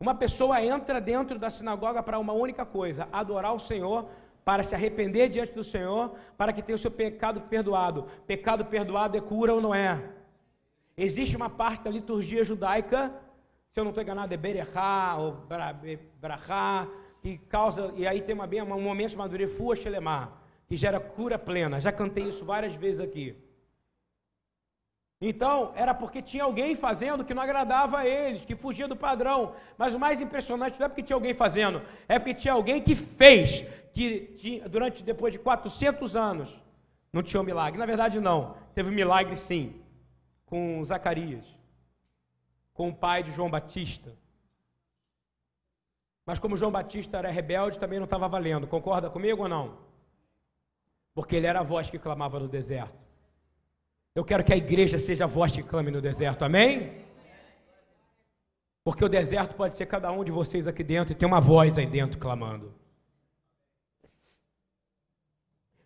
Uma pessoa entra dentro da sinagoga para uma única coisa: adorar o Senhor, para se arrepender diante do Senhor, para que tenha o seu pecado perdoado. Pecado perdoado é cura ou não é? Existe uma parte da liturgia judaica se eu não estou enganado, é Berechá ou Brahá, que causa, e aí tem uma, um momento chamado Refua Shelemah, que gera cura plena. Já cantei isso várias vezes aqui. Então, era porque tinha alguém fazendo que não agradava a eles, que fugia do padrão. Mas o mais impressionante não é porque tinha alguém fazendo, é porque tinha alguém que fez, que tinha, durante, depois de 400 anos, não tinha um milagre. Na verdade, não. Teve um milagre sim, com Zacarias com o pai de João Batista. Mas como João Batista era rebelde, também não estava valendo. Concorda comigo ou não? Porque ele era a voz que clamava no deserto. Eu quero que a igreja seja a voz que clame no deserto, amém? Porque o deserto pode ser cada um de vocês aqui dentro e tem uma voz aí dentro clamando.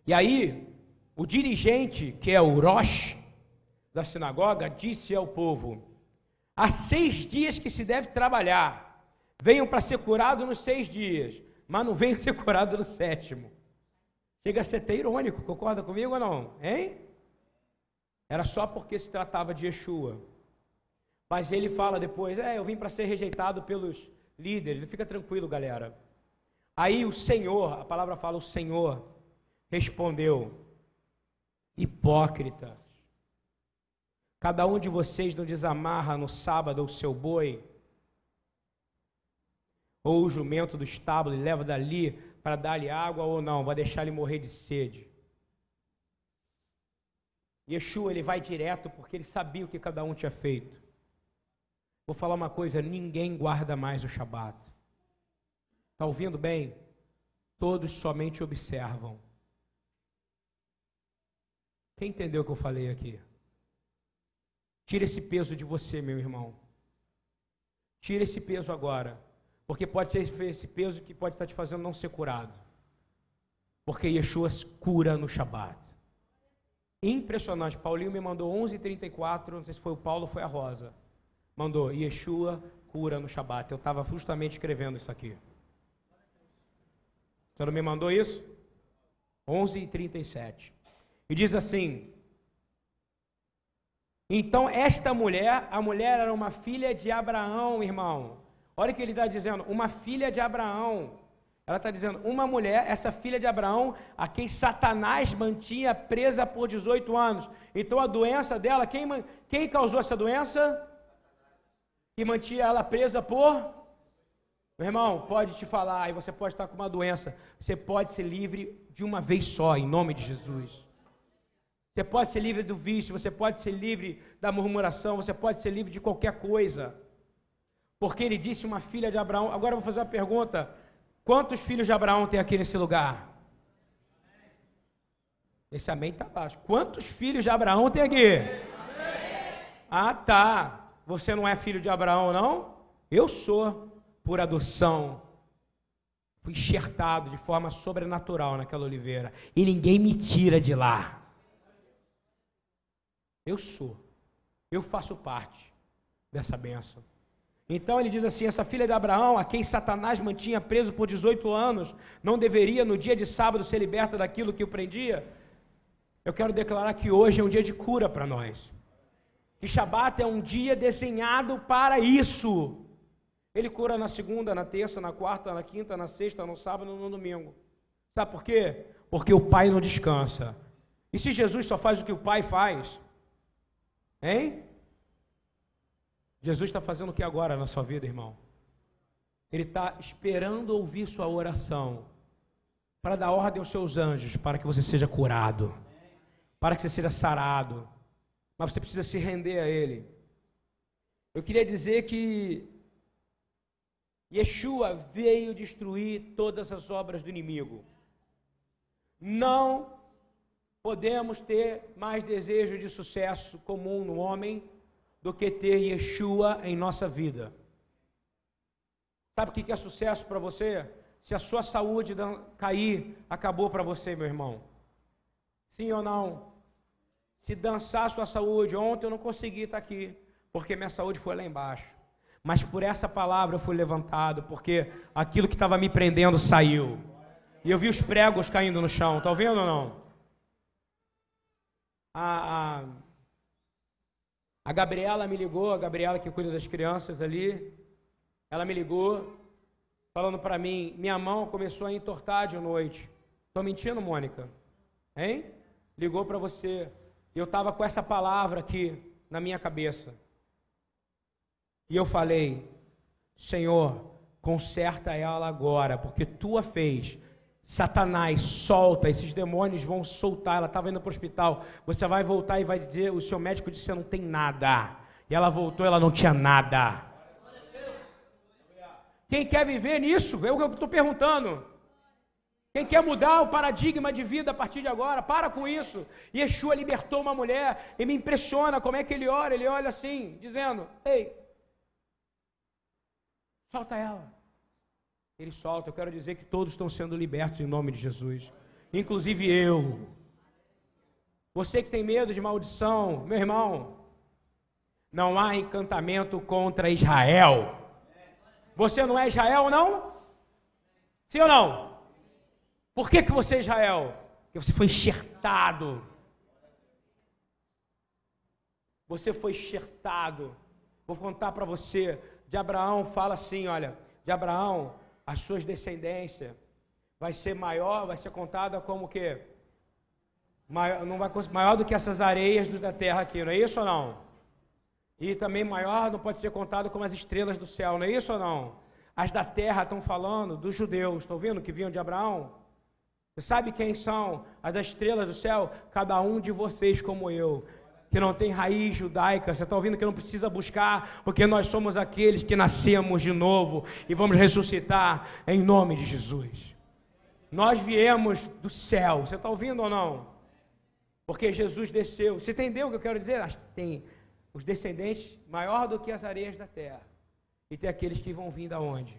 E aí, o dirigente, que é o Rosh da sinagoga, disse ao povo: Há seis dias que se deve trabalhar. Venham para ser curado nos seis dias, mas não venham ser curado no sétimo. Chega a ser até irônico, concorda comigo ou não? Hein? Era só porque se tratava de Yeshua. Mas ele fala depois: É, eu vim para ser rejeitado pelos líderes. Fica tranquilo, galera. Aí o Senhor, a palavra fala: O Senhor respondeu: Hipócrita. Cada um de vocês não desamarra no sábado o seu boi ou o jumento do estábulo e leva dali para dar-lhe água ou não, vai deixar ele morrer de sede. Yeshua, ele vai direto porque ele sabia o que cada um tinha feito. Vou falar uma coisa, ninguém guarda mais o Shabat. Está ouvindo bem? Todos somente observam. Quem entendeu o que eu falei aqui? Tira esse peso de você, meu irmão. Tira esse peso agora. Porque pode ser esse peso que pode estar te fazendo não ser curado. Porque Yeshua cura no Shabat. Impressionante. Paulinho me mandou 11h34, não sei se foi o Paulo ou foi a Rosa. Mandou, Yeshua cura no Shabat. Eu estava justamente escrevendo isso aqui. Você não me mandou isso? 11h37. E diz assim: então, esta mulher, a mulher era uma filha de Abraão, irmão. Olha o que ele está dizendo: uma filha de Abraão. Ela está dizendo, uma mulher, essa filha de Abraão, a quem Satanás mantinha presa por 18 anos. Então a doença dela, quem, quem causou essa doença? Que mantinha ela presa por. Meu irmão, pode te falar, e você pode estar com uma doença. Você pode ser livre de uma vez só, em nome de Jesus. Você pode ser livre do vício, você pode ser livre da murmuração, você pode ser livre de qualquer coisa. Porque ele disse uma filha de Abraão. Agora eu vou fazer uma pergunta. Quantos filhos de Abraão tem aqui nesse lugar? Esse amém está baixo. Quantos filhos de Abraão tem aqui? Ah, tá. Você não é filho de Abraão, não? Eu sou, por adoção. Fui enxertado de forma sobrenatural naquela oliveira. E ninguém me tira de lá. Eu sou. Eu faço parte dessa bênção. Então ele diz assim: essa filha de Abraão, a quem Satanás mantinha preso por 18 anos, não deveria no dia de sábado ser liberta daquilo que o prendia? Eu quero declarar que hoje é um dia de cura para nós. Que Shabat é um dia desenhado para isso. Ele cura na segunda, na terça, na quarta, na quinta, na sexta, no sábado e no domingo. Sabe por quê? Porque o Pai não descansa. E se Jesus só faz o que o Pai faz? Hein? Jesus está fazendo o que agora na sua vida, irmão? Ele está esperando ouvir sua oração para dar ordem aos seus anjos para que você seja curado, para que você seja sarado. Mas você precisa se render a Ele. Eu queria dizer que Yeshua veio destruir todas as obras do inimigo. Não podemos ter mais desejo de sucesso comum no homem do que ter Yeshua em nossa vida. Sabe o que é sucesso para você? Se a sua saúde cair, acabou para você, meu irmão. Sim ou não? Se dançar a sua saúde, ontem eu não consegui estar aqui, porque minha saúde foi lá embaixo. Mas por essa palavra eu fui levantado, porque aquilo que estava me prendendo saiu. E eu vi os pregos caindo no chão, está vendo ou não? A, a a Gabriela me ligou, a Gabriela que cuida das crianças ali, ela me ligou, falando para mim, minha mão começou a entortar de noite. Estou mentindo, Mônica? Hein? Ligou para você. E eu estava com essa palavra aqui na minha cabeça. E eu falei, Senhor, conserta ela agora, porque tu a fez Satanás solta, esses demônios vão soltar. Ela estava indo para o hospital. Você vai voltar e vai dizer: o seu médico disse que não tem nada. E ela voltou, ela não tinha nada. Quem quer viver nisso? É o que eu estou perguntando. Quem quer mudar o paradigma de vida a partir de agora, para com isso. Yeshua libertou uma mulher e me impressiona como é que ele ora. Ele olha assim, dizendo: Ei, solta ela ele solta. Eu quero dizer que todos estão sendo libertos em nome de Jesus, inclusive eu. Você que tem medo de maldição, meu irmão, não há encantamento contra Israel. Você não é Israel, não? Sim ou não? Por que, que você é Israel? Porque você foi enxertado. Você foi enxertado. Vou contar para você. De Abraão fala assim: olha, de Abraão as suas descendências vai ser maior, vai ser contada como que maior, não vai, maior do que essas areias da terra aqui, não é isso ou não? E também maior não pode ser contado como as estrelas do céu, não é isso ou não? As da terra estão falando dos judeus, estão vendo que vinham de Abraão? Você sabe quem são as estrelas do céu? Cada um de vocês como eu que não tem raiz judaica, você está ouvindo que não precisa buscar, porque nós somos aqueles que nascemos de novo e vamos ressuscitar em nome de Jesus. Nós viemos do céu, você está ouvindo ou não? Porque Jesus desceu. Você entendeu o que eu quero dizer? Tem os descendentes maior do que as areias da terra. E tem aqueles que vão vir da onde?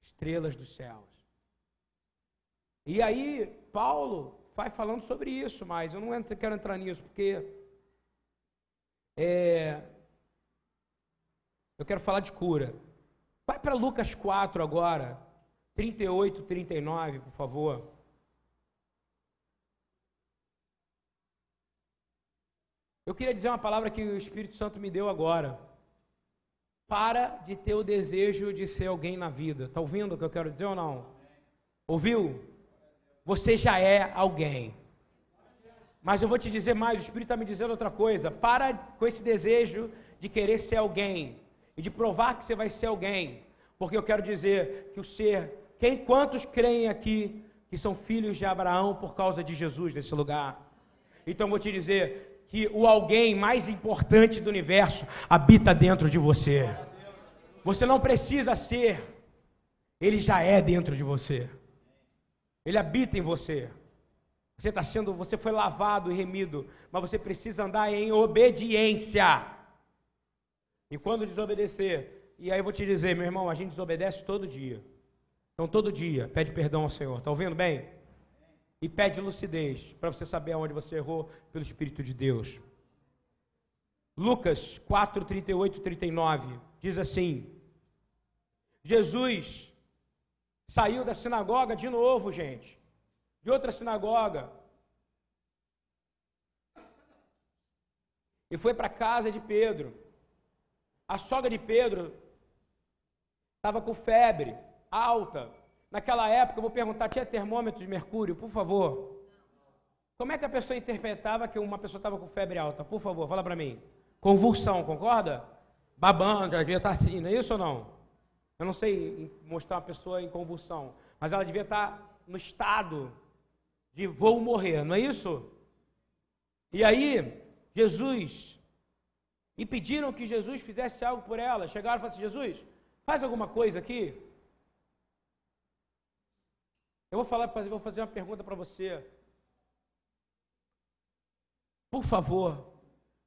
Estrelas dos céus. E aí, Paulo vai falando sobre isso, mas eu não quero entrar nisso, porque é... Eu quero falar de cura. Vai para Lucas 4 agora, 38, 39, por favor. Eu queria dizer uma palavra que o Espírito Santo me deu agora. Para de ter o desejo de ser alguém na vida. Está ouvindo o que eu quero dizer ou não? Ouviu? Você já é alguém. Mas eu vou te dizer mais, o Espírito está me dizendo outra coisa. Para com esse desejo de querer ser alguém e de provar que você vai ser alguém. Porque eu quero dizer que o ser, quem quantos creem aqui que são filhos de Abraão por causa de Jesus nesse lugar? Então eu vou te dizer que o alguém mais importante do universo habita dentro de você. Você não precisa ser, ele já é dentro de você. Ele habita em você. Você está sendo, você foi lavado e remido, mas você precisa andar em obediência. E quando desobedecer, e aí eu vou te dizer, meu irmão, a gente desobedece todo dia. Então todo dia pede perdão ao Senhor. Está ouvindo bem? E pede lucidez para você saber aonde você errou pelo Espírito de Deus. Lucas 4, 38 e 39 diz assim: Jesus saiu da sinagoga de novo, gente, de outra sinagoga, e foi para a casa de Pedro. A sogra de Pedro estava com febre alta. Naquela época, eu vou perguntar: tinha termômetro de mercúrio, por favor? Como é que a pessoa interpretava que uma pessoa estava com febre alta? Por favor, fala para mim. Convulsão, concorda? Babando, já devia estar assim, não é isso ou não? Eu não sei mostrar uma pessoa em convulsão, mas ela devia estar no estado de vou morrer, não é isso? E aí, Jesus, e pediram que Jesus fizesse algo por ela. Chegaram e falaram assim: Jesus, faz alguma coisa aqui. Eu vou falar, vou fazer uma pergunta para você. Por favor,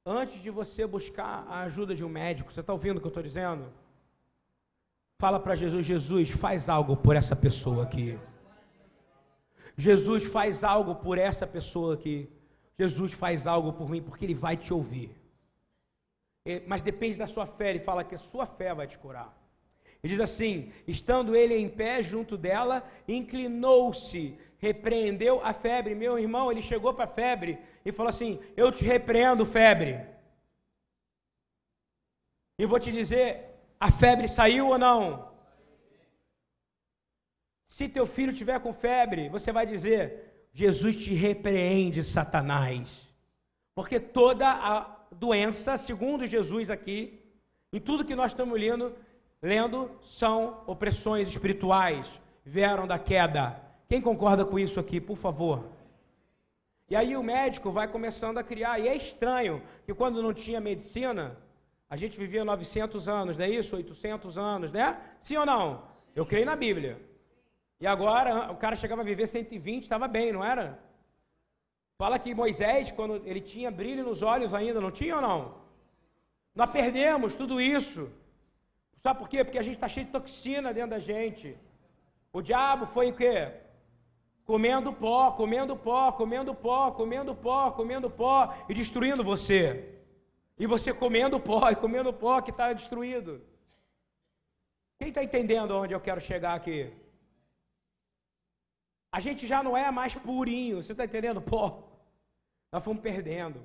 antes de você buscar a ajuda de um médico, você está ouvindo o que eu estou dizendo? Fala para Jesus: Jesus, faz algo por essa pessoa aqui. Jesus faz algo por essa pessoa aqui. Jesus faz algo por mim, porque Ele vai te ouvir. Mas depende da sua fé. Ele fala que a sua fé vai te curar. Ele diz assim: estando ele em pé junto dela, inclinou-se, repreendeu a febre. Meu irmão, ele chegou para a febre e falou assim: Eu te repreendo, febre. E vou te dizer: a febre saiu ou não? Se teu filho tiver com febre, você vai dizer: Jesus te repreende, Satanás. Porque toda a doença, segundo Jesus aqui, em tudo que nós estamos lendo, lendo são opressões espirituais, vieram da queda. Quem concorda com isso aqui, por favor? E aí o médico vai começando a criar, e é estranho que quando não tinha medicina, a gente vivia 900 anos, não é isso? 800 anos, né? Sim ou não? Eu creio na Bíblia. E agora o cara chegava a viver 120, estava bem, não era? Fala que Moisés, quando ele tinha brilho nos olhos ainda, não tinha ou não? Nós perdemos tudo isso. Sabe por quê? Porque a gente está cheio de toxina dentro da gente. O diabo foi em quê? Comendo pó, comendo pó, comendo pó, comendo pó, comendo pó e destruindo você. E você comendo pó e comendo pó que está destruído. Quem está entendendo onde eu quero chegar aqui? A gente já não é mais purinho, você está entendendo? Pó. Nós fomos perdendo.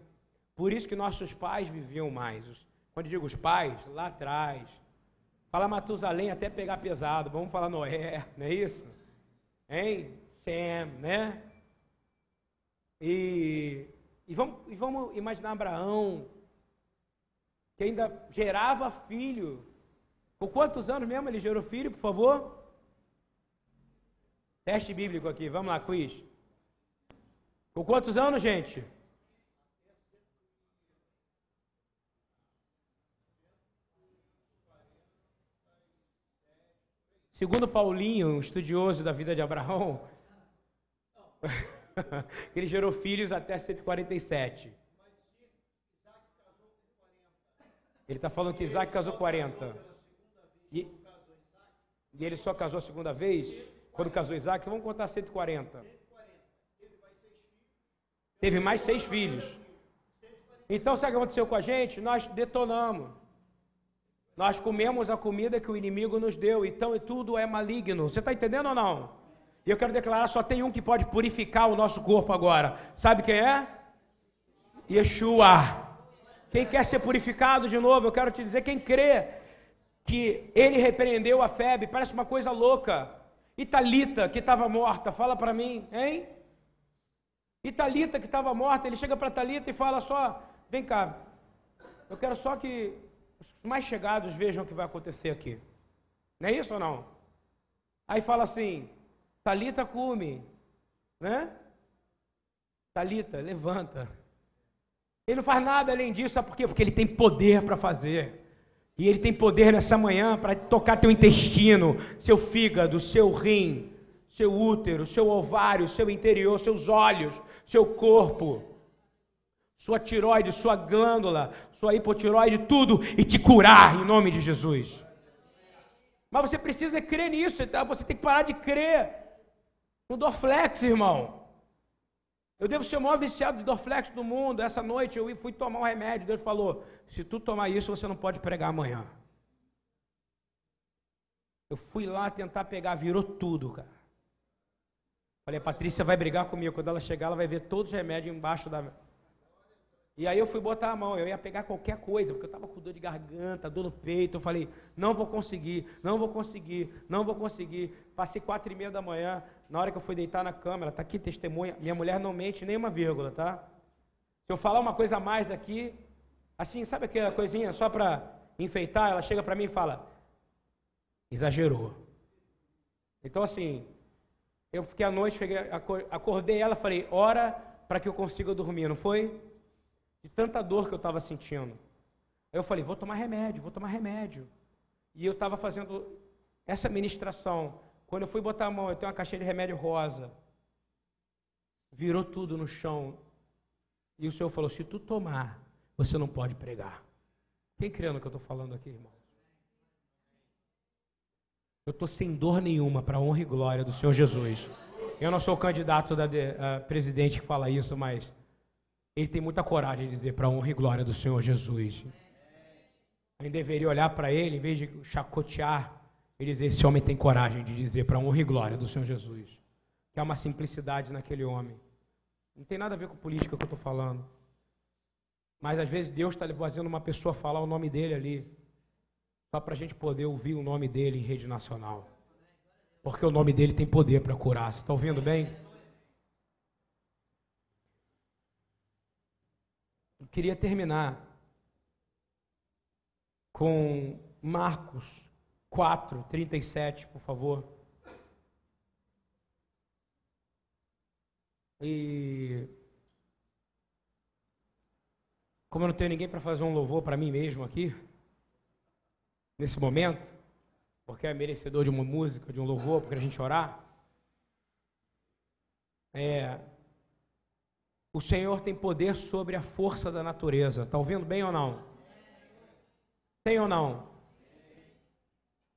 Por isso que nossos pais viviam mais. Quando digo os pais, lá atrás. Fala Matusalém até pegar pesado. Vamos falar Noé, não é isso? Hein? Sam, né? E, e, vamos, e vamos imaginar Abraão, que ainda gerava filho. Com quantos anos mesmo ele gerou filho, por favor? Teste bíblico aqui, vamos lá, quiz. Com quantos anos, gente? Segundo Paulinho, um estudioso da vida de Abraão, ele gerou filhos até 147. Ele está falando que Isaac casou 40. E, e, ele só casou a segunda vez? Quando casou Isaac, vamos contar 140. Teve mais seis filhos. Então, sabe o que aconteceu com a gente? Nós detonamos. Nós comemos a comida que o inimigo nos deu. Então, tudo é maligno. Você está entendendo ou não? E eu quero declarar: só tem um que pode purificar o nosso corpo agora. Sabe quem é? Yeshua. Quem quer ser purificado de novo, eu quero te dizer, quem crê que ele repreendeu a febre, parece uma coisa louca. E Talita, que estava morta, fala para mim, hein? E Talita, que estava morta, ele chega para Talita e fala só: vem cá, eu quero só que os mais chegados vejam o que vai acontecer aqui. Não é isso ou não? Aí fala assim: Talita cume, né? Talita, levanta. Ele não faz nada além disso, sabe por quê? Porque ele tem poder para fazer. E ele tem poder nessa manhã para tocar teu intestino, seu fígado, seu rim, seu útero, seu ovário, seu interior, seus olhos, seu corpo, sua tiroide, sua glândula, sua hipotiroide, tudo e te curar em nome de Jesus. Mas você precisa crer nisso, tá? você tem que parar de crer no Dorflex, irmão. Eu devo ser o maior viciado de Dorflex do mundo. Essa noite eu fui tomar um remédio. Deus falou: se tu tomar isso, você não pode pregar amanhã. Eu fui lá tentar pegar, virou tudo, cara. Falei, a Patrícia vai brigar comigo. Quando ela chegar, ela vai ver todos os remédios embaixo da. E aí eu fui botar a mão, eu ia pegar qualquer coisa, porque eu estava com dor de garganta, dor no peito. Eu falei, não vou conseguir, não vou conseguir, não vou conseguir. Passei quatro e meia da manhã, na hora que eu fui deitar na câmera, está aqui testemunha, minha mulher não mente nem uma vírgula, tá? Se eu falar uma coisa a mais daqui, assim, sabe aquela coisinha só para enfeitar, ela chega para mim e fala, exagerou. Então assim, eu fiquei à noite, acordei ela, falei, ora para que eu consiga dormir, não foi? de tanta dor que eu estava sentindo. Aí eu falei, vou tomar remédio, vou tomar remédio. E eu estava fazendo essa ministração. Quando eu fui botar a mão, eu tenho uma caixinha de remédio rosa. Virou tudo no chão. E o Senhor falou: se tu tomar, você não pode pregar. Quem crê no que eu estou falando aqui, irmão? Eu estou sem dor nenhuma para a honra e glória do Senhor Jesus. Eu não sou o candidato da de, presidente que fala isso, mas ele tem muita coragem de dizer para a honra e glória do Senhor Jesus. A gente deveria olhar para ele, em vez de chacotear, e dizer: esse homem tem coragem de dizer para a honra e glória do Senhor Jesus. Que há uma simplicidade naquele homem. Não tem nada a ver com política que eu estou falando. Mas às vezes Deus está fazendo uma pessoa falar o nome dele ali, só para a gente poder ouvir o nome dele em rede nacional. Porque o nome dele tem poder para curar. Você está ouvindo bem? Eu queria terminar com Marcos 4, 37, por favor. E como eu não tenho ninguém para fazer um louvor para mim mesmo aqui, nesse momento, porque é merecedor de uma música, de um louvor, para a gente orar, é, o Senhor tem poder sobre a força da natureza. Está ouvindo bem ou não? Tem ou não?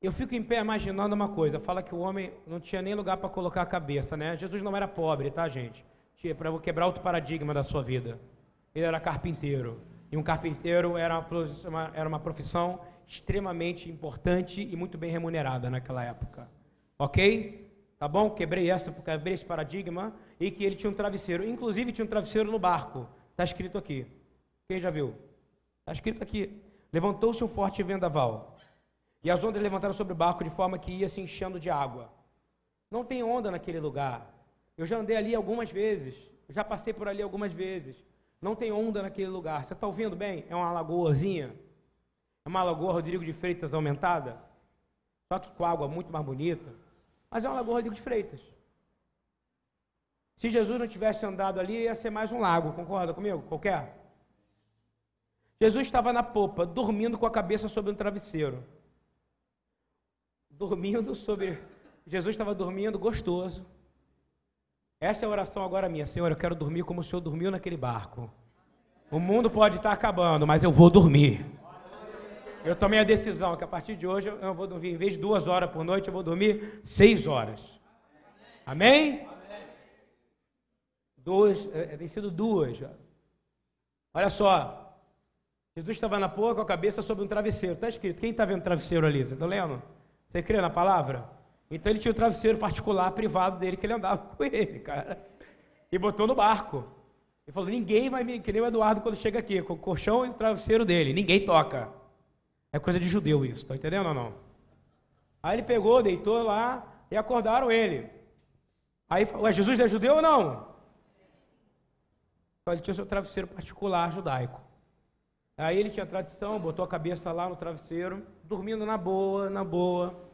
Eu fico em pé imaginando uma coisa. Fala que o homem não tinha nem lugar para colocar a cabeça, né? Jesus não era pobre, tá, gente? Para quebrar outro paradigma da sua vida. Ele era carpinteiro. E um carpinteiro era uma, era uma profissão extremamente importante e muito bem remunerada naquela época. Ok? Tá bom? Quebrei essa, quebrei esse paradigma e que ele tinha um travesseiro. Inclusive tinha um travesseiro no barco. Está escrito aqui. Quem já viu? Está escrito aqui. Levantou-se um forte vendaval. E as ondas levantaram sobre o barco de forma que ia se enchendo de água. Não tem onda naquele lugar. Eu já andei ali algumas vezes. Eu já passei por ali algumas vezes. Não tem onda naquele lugar. Você está ouvindo bem? É uma lagoazinha. É uma lagoa Rodrigo de Freitas aumentada. Só que com água muito mais bonita. Mas é uma lagoa Rodrigo de Freitas. Se Jesus não tivesse andado ali, ia ser mais um lago, concorda comigo? Qualquer? Jesus estava na popa, dormindo com a cabeça sobre um travesseiro. Dormindo sobre. Jesus estava dormindo gostoso. Essa é a oração agora minha. Senhor, eu quero dormir como o Senhor dormiu naquele barco. O mundo pode estar acabando, mas eu vou dormir. Eu tomei a decisão que a partir de hoje eu vou dormir, em vez de duas horas por noite, eu vou dormir seis horas. Amém? Duas, é, é, tem sido duas. Olha só. Jesus estava na porra com a cabeça sobre um travesseiro. Está escrito. Quem está vendo travesseiro ali? Você está lendo? Você crê na palavra? Então ele tinha o travesseiro particular, privado dele, que ele andava com ele, cara. E botou no barco. Ele falou: ninguém vai me. Que nem o Eduardo quando chega aqui, com o colchão e o travesseiro dele. Ninguém toca. É coisa de judeu isso, está entendendo ou não? Aí ele pegou, deitou lá, e acordaram ele. Aí, ué, Jesus é judeu ou não? Então ele tinha o seu travesseiro particular judaico. Aí ele tinha tradição, botou a cabeça lá no travesseiro, dormindo na boa, na boa.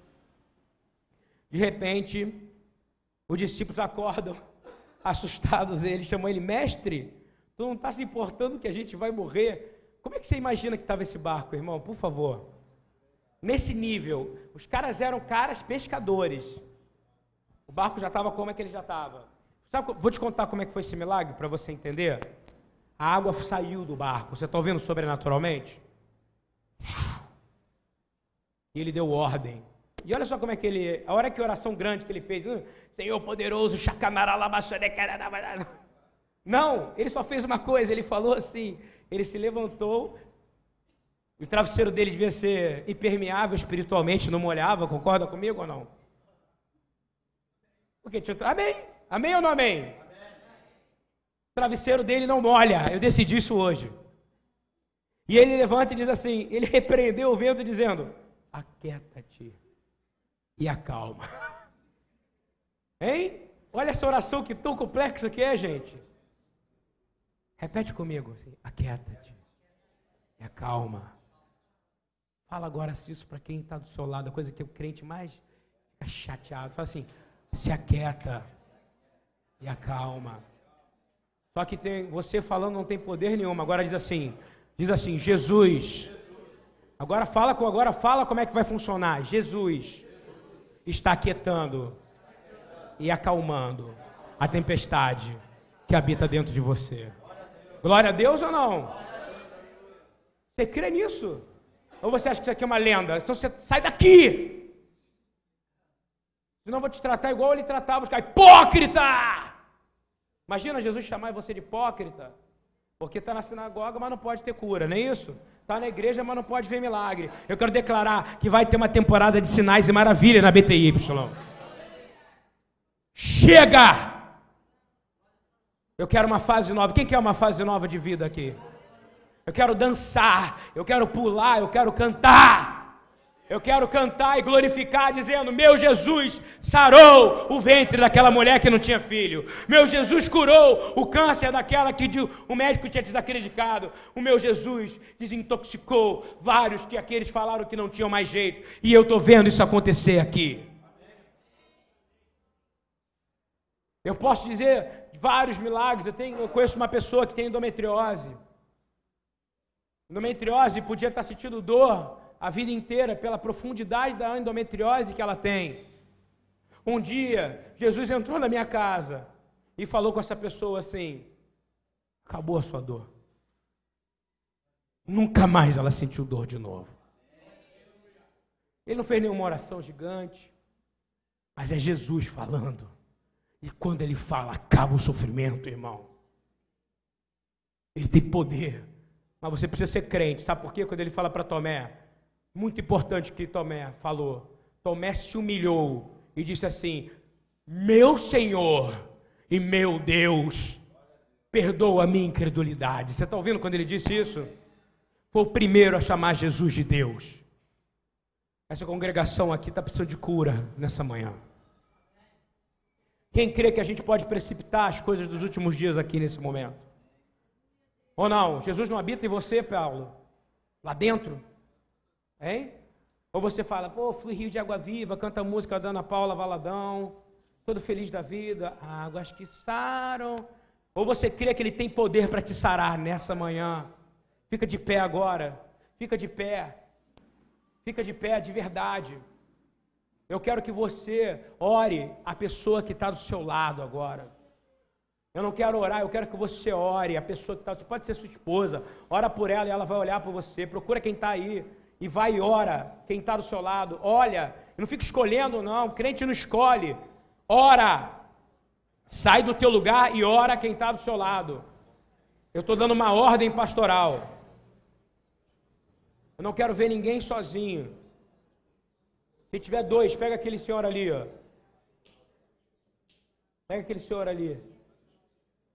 De repente, os discípulos acordam, assustados, ele chamou ele, mestre, tu não está se importando que a gente vai morrer? Como é que você imagina que estava esse barco, irmão? Por favor. Nesse nível, os caras eram caras pescadores. O barco já estava como é que ele já estava? Vou te contar como é que foi esse milagre para você entender. A água saiu do barco. Você está ouvindo sobrenaturalmente? E ele deu ordem. E olha só como é que ele. A hora que a oração grande que ele fez. Hum, Senhor poderoso, Não, ele só fez uma coisa. Ele falou assim. Ele se levantou. O travesseiro dele devia ser impermeável espiritualmente, não molhava. Concorda comigo ou não? Porque tinha. Amém. Amém ou não amém? amém? O travesseiro dele não molha. Eu decidi isso hoje. E ele levanta e diz assim: ele repreendeu o vento, dizendo: Aquieta-te e acalma. Hein? Olha essa oração que tão complexa que é, gente. Repete comigo assim: Aquieta-te e acalma. Fala agora isso para quem está do seu lado, a coisa que o crente mais fica chateado. Fala assim: se aquieta e acalma. Só que tem, você falando não tem poder nenhum. Agora diz assim, diz assim, Jesus. Agora fala, agora fala como é que vai funcionar. Jesus está aquietando e acalmando a tempestade que habita dentro de você. Glória a Deus ou não? Você crê nisso? Ou você acha que isso aqui é uma lenda? Então você sai daqui! Senão eu vou te tratar igual ele tratava os caras. Hipócrita! Imagina Jesus chamar você de hipócrita. Porque está na sinagoga, mas não pode ter cura, não é isso? Está na igreja, mas não pode ver milagre. Eu quero declarar que vai ter uma temporada de sinais e maravilhas na BTY. Chega! Eu quero uma fase nova. Quem quer uma fase nova de vida aqui? Eu quero dançar, eu quero pular, eu quero cantar. Eu quero cantar e glorificar, dizendo: Meu Jesus sarou o ventre daquela mulher que não tinha filho. Meu Jesus curou o câncer daquela que o médico tinha desacreditado. O meu Jesus desintoxicou vários que aqueles falaram que não tinham mais jeito. E eu estou vendo isso acontecer aqui. Eu posso dizer vários milagres. Eu, tenho, eu conheço uma pessoa que tem endometriose. Endometriose podia estar sentindo dor a vida inteira pela profundidade da endometriose que ela tem. Um dia, Jesus entrou na minha casa e falou com essa pessoa assim: acabou a sua dor. Nunca mais ela sentiu dor de novo. Ele não fez nenhuma oração gigante, mas é Jesus falando. E quando ele fala, acaba o sofrimento, irmão. Ele tem poder. Mas você precisa ser crente. Sabe por quê? Quando ele fala para Tomé, muito importante que Tomé falou. Tomé se humilhou e disse assim: Meu Senhor e meu Deus, perdoa a minha incredulidade. Você está ouvindo quando ele disse isso? Foi o primeiro a chamar Jesus de Deus. Essa congregação aqui está precisando de cura nessa manhã. Quem crê que a gente pode precipitar as coisas dos últimos dias aqui nesse momento? Ou não? Jesus não habita em você, Paulo? Lá dentro? Hein? Ou você fala, pô, fui Rio de Água Viva, canta música da Ana Paula Valadão, todo feliz da vida, águas que saram. Ou você crê que ele tem poder para te sarar nessa manhã? Fica de pé agora, fica de pé, fica de pé de verdade. Eu quero que você ore a pessoa que está do seu lado agora. Eu não quero orar, eu quero que você ore a pessoa que está. Pode ser sua esposa, ora por ela e ela vai olhar por você. Procura quem está aí e vai e ora. Quem está do seu lado, olha. Não fica escolhendo, não. O crente não escolhe. Ora. Sai do teu lugar e ora quem está do seu lado. Eu estou dando uma ordem pastoral. Eu não quero ver ninguém sozinho. Se tiver dois, pega aquele senhor ali, ó. Pega aquele senhor ali.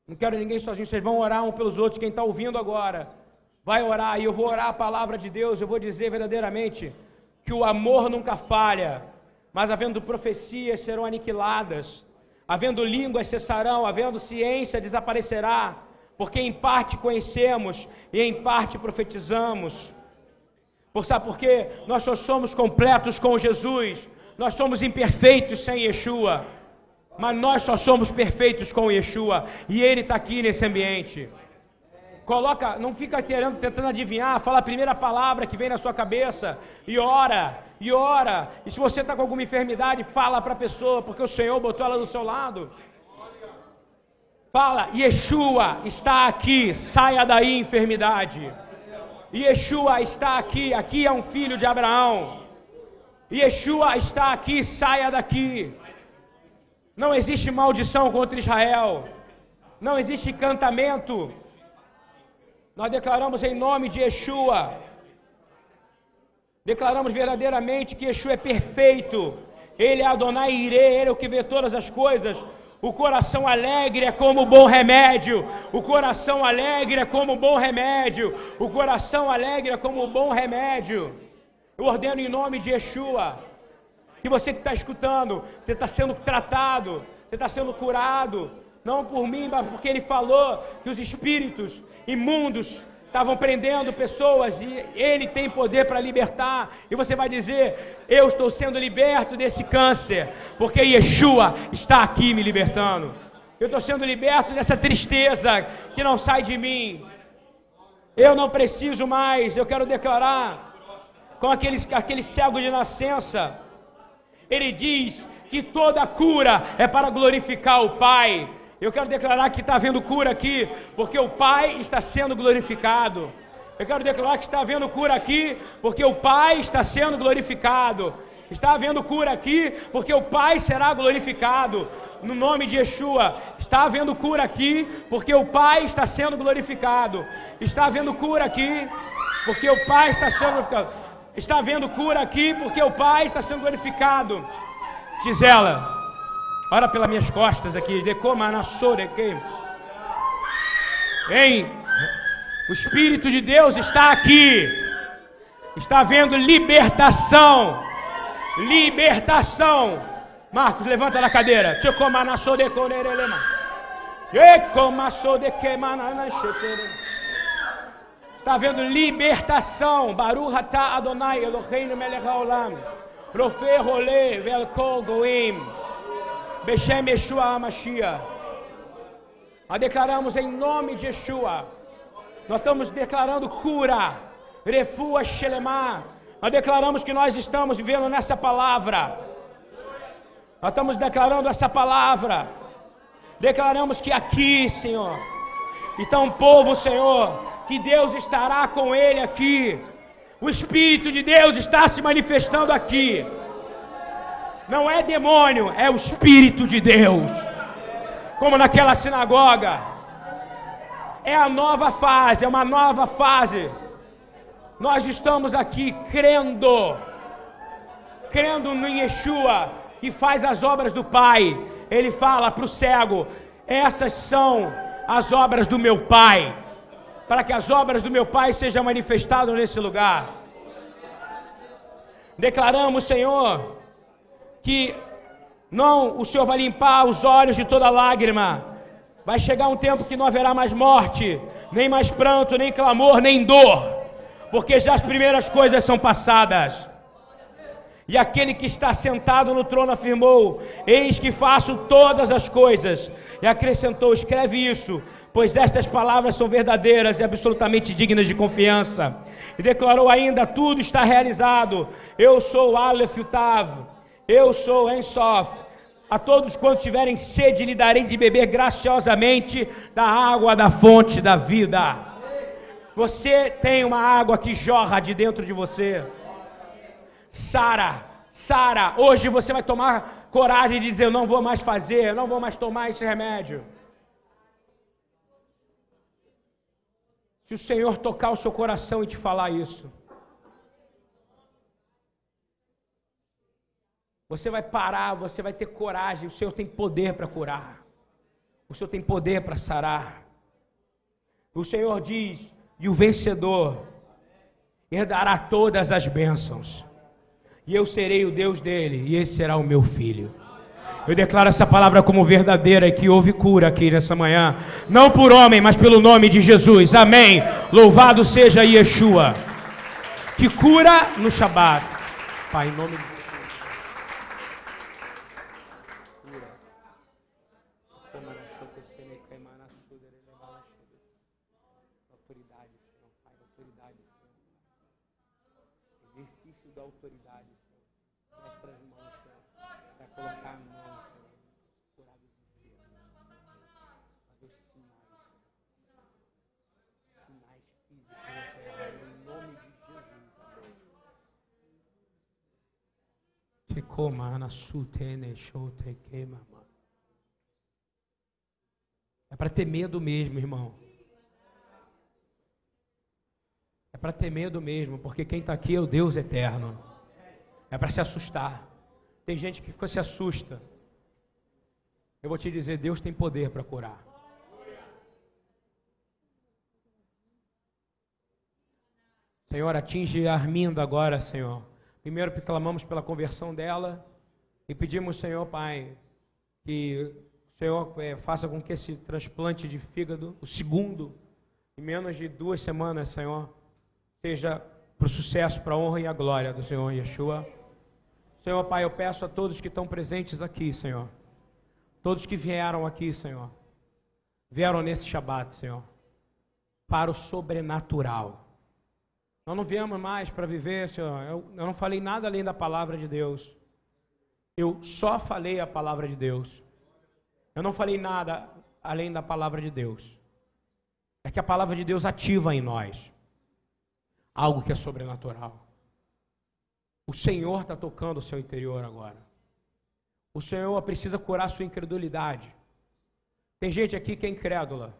Não quero ninguém sozinho. Vocês vão orar um pelos outros. Quem está ouvindo agora, vai orar e eu vou orar a palavra de Deus, eu vou dizer verdadeiramente que o amor nunca falha, mas havendo profecias serão aniquiladas, havendo línguas cessarão, havendo ciência desaparecerá, porque em parte conhecemos e em parte profetizamos. Por sabe por quê? Nós só somos completos com Jesus, nós somos imperfeitos sem Yeshua, mas nós só somos perfeitos com Yeshua, e Ele está aqui nesse ambiente. Coloca, não fica querendo, tentando adivinhar, fala a primeira palavra que vem na sua cabeça e ora, e ora. E se você está com alguma enfermidade, fala para a pessoa, porque o Senhor botou ela do seu lado. Fala, Yeshua está aqui, saia daí enfermidade. Yeshua está aqui, aqui é um filho de Abraão. Yeshua está aqui, saia daqui. Não existe maldição contra Israel. Não existe encantamento nós declaramos em nome de Yeshua. Declaramos verdadeiramente que Yeshua é perfeito. Ele é Adonai Ire, Ele é o que vê todas as coisas. O coração alegre é como bom remédio. O coração alegre é como bom remédio. O coração alegre é como bom remédio. Eu ordeno em nome de Yeshua. Que você que está escutando, você está sendo tratado, você está sendo curado. Não por mim, mas porque Ele falou que os espíritos imundos estavam prendendo pessoas e ele tem poder para libertar. E você vai dizer: Eu estou sendo liberto desse câncer, porque Yeshua está aqui me libertando. Eu estou sendo liberto dessa tristeza que não sai de mim. Eu não preciso mais, eu quero declarar com aquele, aquele cego de nascença. Ele diz que toda cura é para glorificar o Pai. Eu quero declarar que está havendo cura aqui, porque o Pai está sendo glorificado. Eu quero declarar que está havendo cura aqui, porque o Pai está sendo glorificado. Está havendo cura aqui, porque o Pai será glorificado. No nome de Yeshua, está havendo cura aqui, porque o Pai está sendo glorificado. Está havendo cura aqui, porque o Pai está sendo glorificado. Está havendo cura aqui, porque o Pai está sendo glorificado. Gisela. Ora pelas minhas costas aqui. Hein? O Espírito de Deus está aqui. Está havendo libertação. Libertação. Marcos, levanta da cadeira. Está havendo libertação. Baruch atah Adonai Eloheinu melech haolam. Rofe velkol goim. Beshem Yeshua Mashiach. Nós declaramos em nome de Yeshua. Nós estamos declarando cura. Refua Shelemah. Nós declaramos que nós estamos vivendo nessa palavra. Nós estamos declarando essa palavra. Declaramos que aqui, Senhor, está um povo, Senhor, que Deus estará com ele aqui. O Espírito de Deus está se manifestando aqui. Não é demônio, é o Espírito de Deus. Como naquela sinagoga. É a nova fase, é uma nova fase. Nós estamos aqui crendo, crendo no Yeshua, que faz as obras do Pai. Ele fala para o cego: essas são as obras do meu Pai, para que as obras do meu Pai sejam manifestadas nesse lugar. Declaramos, Senhor, que não o Senhor vai limpar os olhos de toda lágrima. Vai chegar um tempo que não haverá mais morte, nem mais pranto, nem clamor, nem dor, porque já as primeiras coisas são passadas. E aquele que está sentado no trono afirmou: Eis que faço todas as coisas. E acrescentou: Escreve isso, pois estas palavras são verdadeiras e absolutamente dignas de confiança. E declarou ainda: Tudo está realizado. Eu sou Aleph Tav eu sou Ensof. A todos quantos tiverem sede, lhe darei de beber graciosamente da água da fonte da vida. Você tem uma água que jorra de dentro de você. Sara, Sara, hoje você vai tomar coragem de dizer: Eu não vou mais fazer, eu não vou mais tomar esse remédio. Se o Senhor tocar o seu coração e te falar isso, Você vai parar, você vai ter coragem. O Senhor tem poder para curar. O Senhor tem poder para sarar. O Senhor diz: e o vencedor herdará todas as bênçãos. e eu serei o Deus dele, e esse será o meu filho. Eu declaro essa palavra como verdadeira e que houve cura aqui nessa manhã, não por homem, mas pelo nome de Jesus. Amém. Louvado seja Yeshua. Que cura no Shabat. Pai, em nome de É para ter medo mesmo, irmão. É para ter medo mesmo, porque quem está aqui é o Deus eterno. É para se assustar. Tem gente que se assusta. Eu vou te dizer, Deus tem poder para curar. Senhor, atinge a Arminda agora, Senhor. Primeiro, clamamos pela conversão dela e pedimos, Senhor Pai, que o Senhor é, faça com que esse transplante de fígado, o segundo, em menos de duas semanas, Senhor, seja para o sucesso, para a honra e a glória do Senhor Yeshua. Senhor Pai, eu peço a todos que estão presentes aqui, Senhor, todos que vieram aqui, Senhor, vieram nesse Shabat, Senhor, para o sobrenatural. Nós não viemos mais para viver, Senhor. Eu, eu não falei nada além da palavra de Deus. Eu só falei a palavra de Deus. Eu não falei nada além da palavra de Deus. É que a palavra de Deus ativa em nós algo que é sobrenatural. O Senhor está tocando o seu interior agora. O Senhor precisa curar a sua incredulidade. Tem gente aqui que é incrédula.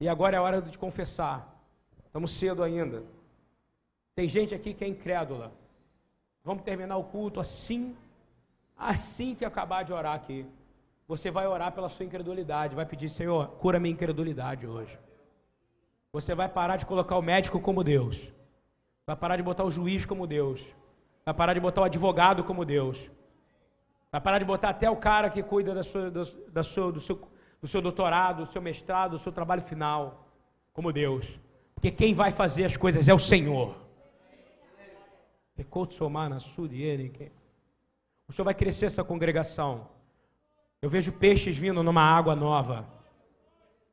E agora é hora de confessar. Estamos cedo ainda. Tem gente aqui que é incrédula. Vamos terminar o culto assim, assim que acabar de orar aqui. Você vai orar pela sua incredulidade, vai pedir, Senhor, cura minha incredulidade hoje. Você vai parar de colocar o médico como Deus. Vai parar de botar o juiz como Deus. Vai parar de botar o advogado como Deus. Vai parar de botar até o cara que cuida da sua, da, da sua, do, seu, do seu doutorado, do seu mestrado, do seu trabalho final como Deus. Porque quem vai fazer as coisas é o Senhor. O Senhor vai crescer essa congregação. Eu vejo peixes vindo numa água nova.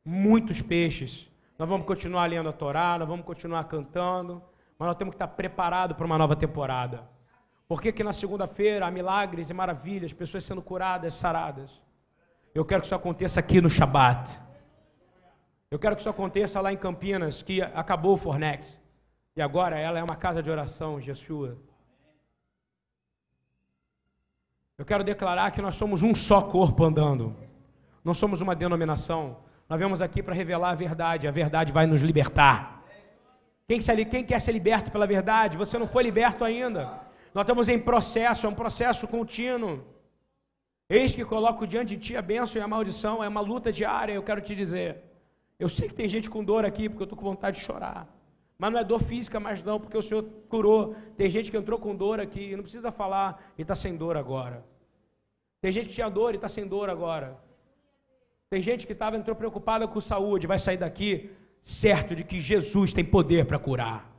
Muitos peixes. Nós vamos continuar lendo a Torá, nós vamos continuar cantando, mas nós temos que estar preparados para uma nova temporada. Por que, que na segunda-feira há milagres e maravilhas, pessoas sendo curadas, saradas? Eu quero que isso aconteça aqui no Shabat. Eu quero que isso aconteça lá em Campinas, que acabou o Fornex. E agora ela é uma casa de oração, Yeshua. Eu quero declarar que nós somos um só corpo andando. Não somos uma denominação. Nós viemos aqui para revelar a verdade. A verdade vai nos libertar. Quem, se, quem quer ser liberto pela verdade? Você não foi liberto ainda. Nós estamos em processo, é um processo contínuo. Eis que coloco diante de ti a bênção e a maldição. É uma luta diária, eu quero te dizer. Eu sei que tem gente com dor aqui, porque eu estou com vontade de chorar. Mas não é dor física mais não, porque o Senhor curou. Tem gente que entrou com dor aqui, não precisa falar e está sem dor agora. Tem gente que tinha dor e está sem dor agora. Tem gente que estava entrou preocupada com saúde, vai sair daqui certo de que Jesus tem poder para curar.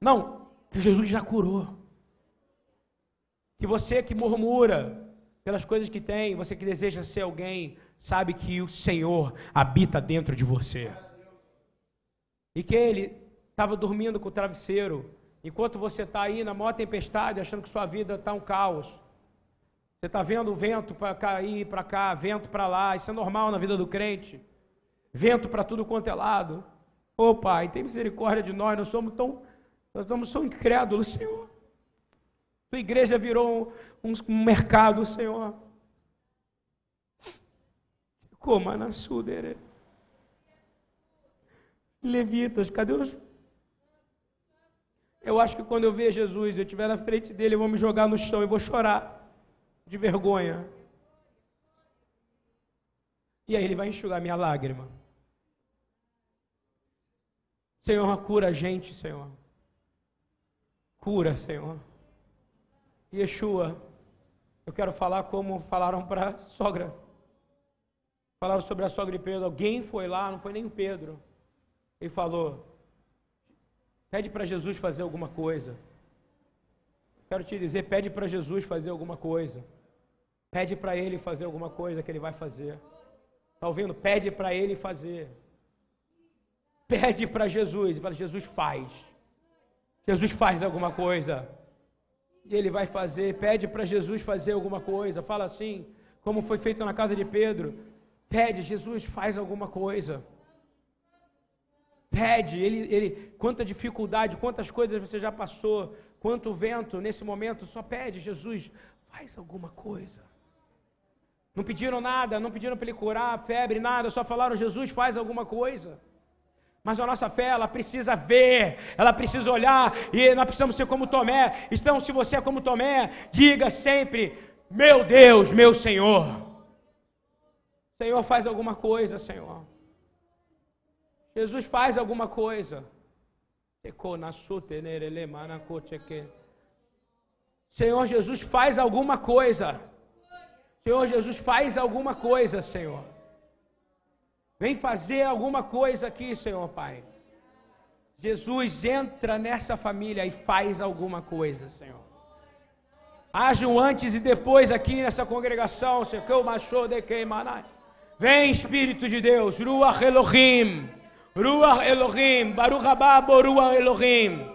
Não, que Jesus já curou. Que você que murmura pelas coisas que tem, você que deseja ser alguém, sabe que o Senhor habita dentro de você. E que Ele estava dormindo com o travesseiro, enquanto você está aí na maior tempestade, achando que sua vida está um caos. Você está vendo o vento para cair para cá, vento para lá, isso é normal na vida do crente. Vento para tudo quanto é lado. Ô oh, Pai, tem misericórdia de nós, nós somos tão, nós somos tão incrédulos, Senhor. Tua igreja virou um, um mercado, Senhor. Como na. Levitas, cadê os eu acho que quando eu ver Jesus, eu estiver na frente dele, eu vou me jogar no chão e vou chorar de vergonha. E aí ele vai enxugar minha lágrima. Senhor, cura a gente, Senhor. Cura, Senhor. Yeshua, eu quero falar como falaram para a sogra. Falaram sobre a sogra de Pedro. Alguém foi lá, não foi nem o Pedro. Ele falou: pede para Jesus fazer alguma coisa. Quero te dizer, pede para Jesus fazer alguma coisa. Pede para Ele fazer alguma coisa que Ele vai fazer. Está ouvindo? Pede para Ele fazer. Pede para Jesus. E fala, Jesus faz. Jesus faz alguma coisa. E Ele vai fazer. Pede para Jesus fazer alguma coisa. Fala assim, como foi feito na casa de Pedro. Pede, Jesus faz alguma coisa. Pede, ele, ele, quanta dificuldade, quantas coisas você já passou, quanto vento nesse momento, só pede, Jesus, faz alguma coisa. Não pediram nada, não pediram para ele curar a febre, nada, só falaram: Jesus faz alguma coisa. Mas a nossa fé, ela precisa ver, ela precisa olhar, e nós precisamos ser como Tomé. Então, se você é como Tomé, diga sempre: Meu Deus, meu Senhor. Senhor, faz alguma coisa, Senhor. Jesus faz alguma coisa. Senhor Jesus faz alguma coisa. Senhor Jesus, faz alguma coisa, Senhor. Vem fazer alguma coisa aqui, Senhor Pai. Jesus entra nessa família e faz alguma coisa, Senhor. Haja um antes e depois aqui nessa congregação, Senhor. Vem, Espírito de Deus. Ruach Elohim. Ruach Elohim. Baruch Haba Boruach Elohim.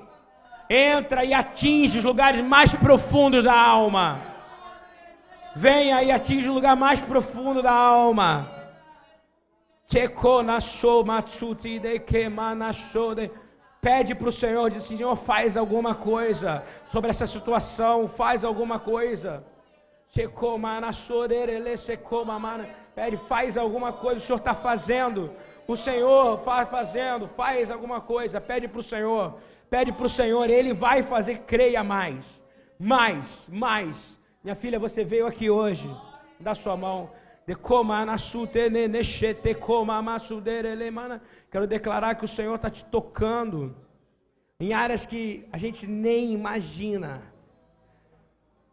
Entra e atinge os lugares mais profundos da alma. Venha e atinge o lugar mais profundo da alma. Pede para o Senhor, diz Senhor, faz alguma coisa sobre essa situação, faz alguma coisa. Pede, faz alguma coisa, o Senhor está fazendo. O Senhor faz fazendo, faz alguma coisa, pede para o Senhor, pede para o Senhor, Ele vai fazer, creia mais, mais, mais. Minha filha, você veio aqui hoje, dá sua mão. Quero declarar que o Senhor está te tocando em áreas que a gente nem imagina.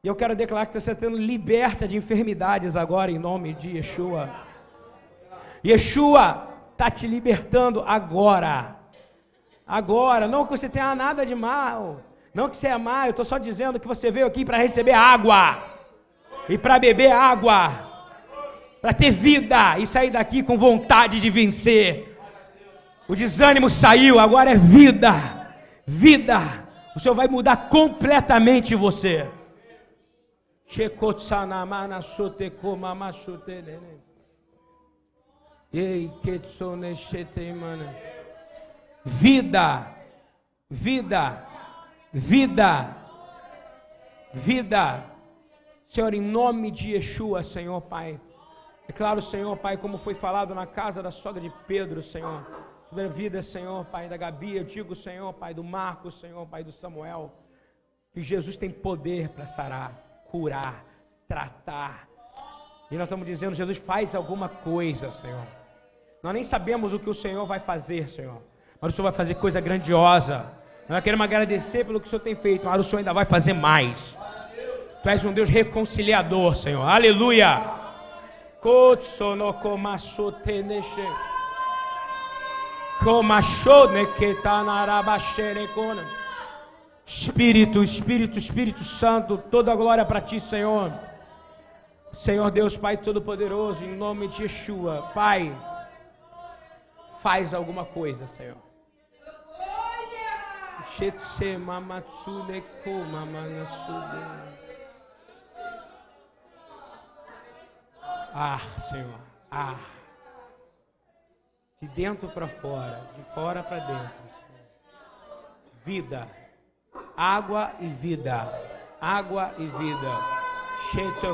E eu quero declarar que você está sendo liberta de enfermidades agora, em nome de Yeshua. Yeshua está te libertando agora. Agora, não que você tenha nada de mal. Não que você é má, eu estou só dizendo que você veio aqui para receber água. E para beber água. Para ter vida e sair daqui com vontade de vencer. O desânimo saiu, agora é vida. Vida. O Senhor vai mudar completamente você. Vida, vida, vida, vida. Senhor, em nome de Yeshua, Senhor Pai. Claro, Senhor Pai, como foi falado na casa da sogra de Pedro, Senhor. Sobre a vida, Senhor Pai, da Gabi, eu digo, Senhor Pai, do Marcos, Senhor Pai, do Samuel. Que Jesus tem poder para sarar, curar, tratar. E nós estamos dizendo, Jesus, faz alguma coisa, Senhor. Nós nem sabemos o que o Senhor vai fazer, Senhor. Mas o Senhor vai fazer coisa grandiosa. Nós queremos agradecer pelo que o Senhor tem feito, mas o Senhor ainda vai fazer mais. Tu és um Deus reconciliador, Senhor. Aleluia. Espírito, Espírito, Espírito Santo, toda a glória para ti, Senhor. Senhor Deus, Pai Todo-Poderoso, em nome de Yeshua, Pai, faz alguma coisa, Senhor. Ah, Senhor, ah. De dentro para fora, de fora para dentro. Vida, água e vida, água e vida. Shetse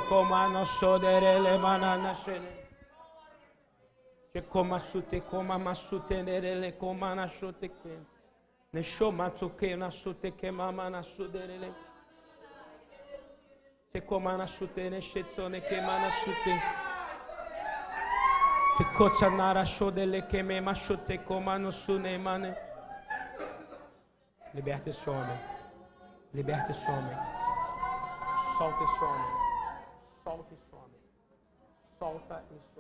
Koma Nasoderele Mananashene. Shekoma Sute Koma Masute Nerele Koma Nashote Kema. Neshomatsuke nasuteke mama nasuderele. Tekoma nasute neshetone kema nasute. Tekotsa nara shodele keme mashute koma nosune mane. Liberta esse homem. Liberta esse homem. solta esse homem. Solta esse homem. Solta esse homem, em nome de Jesus.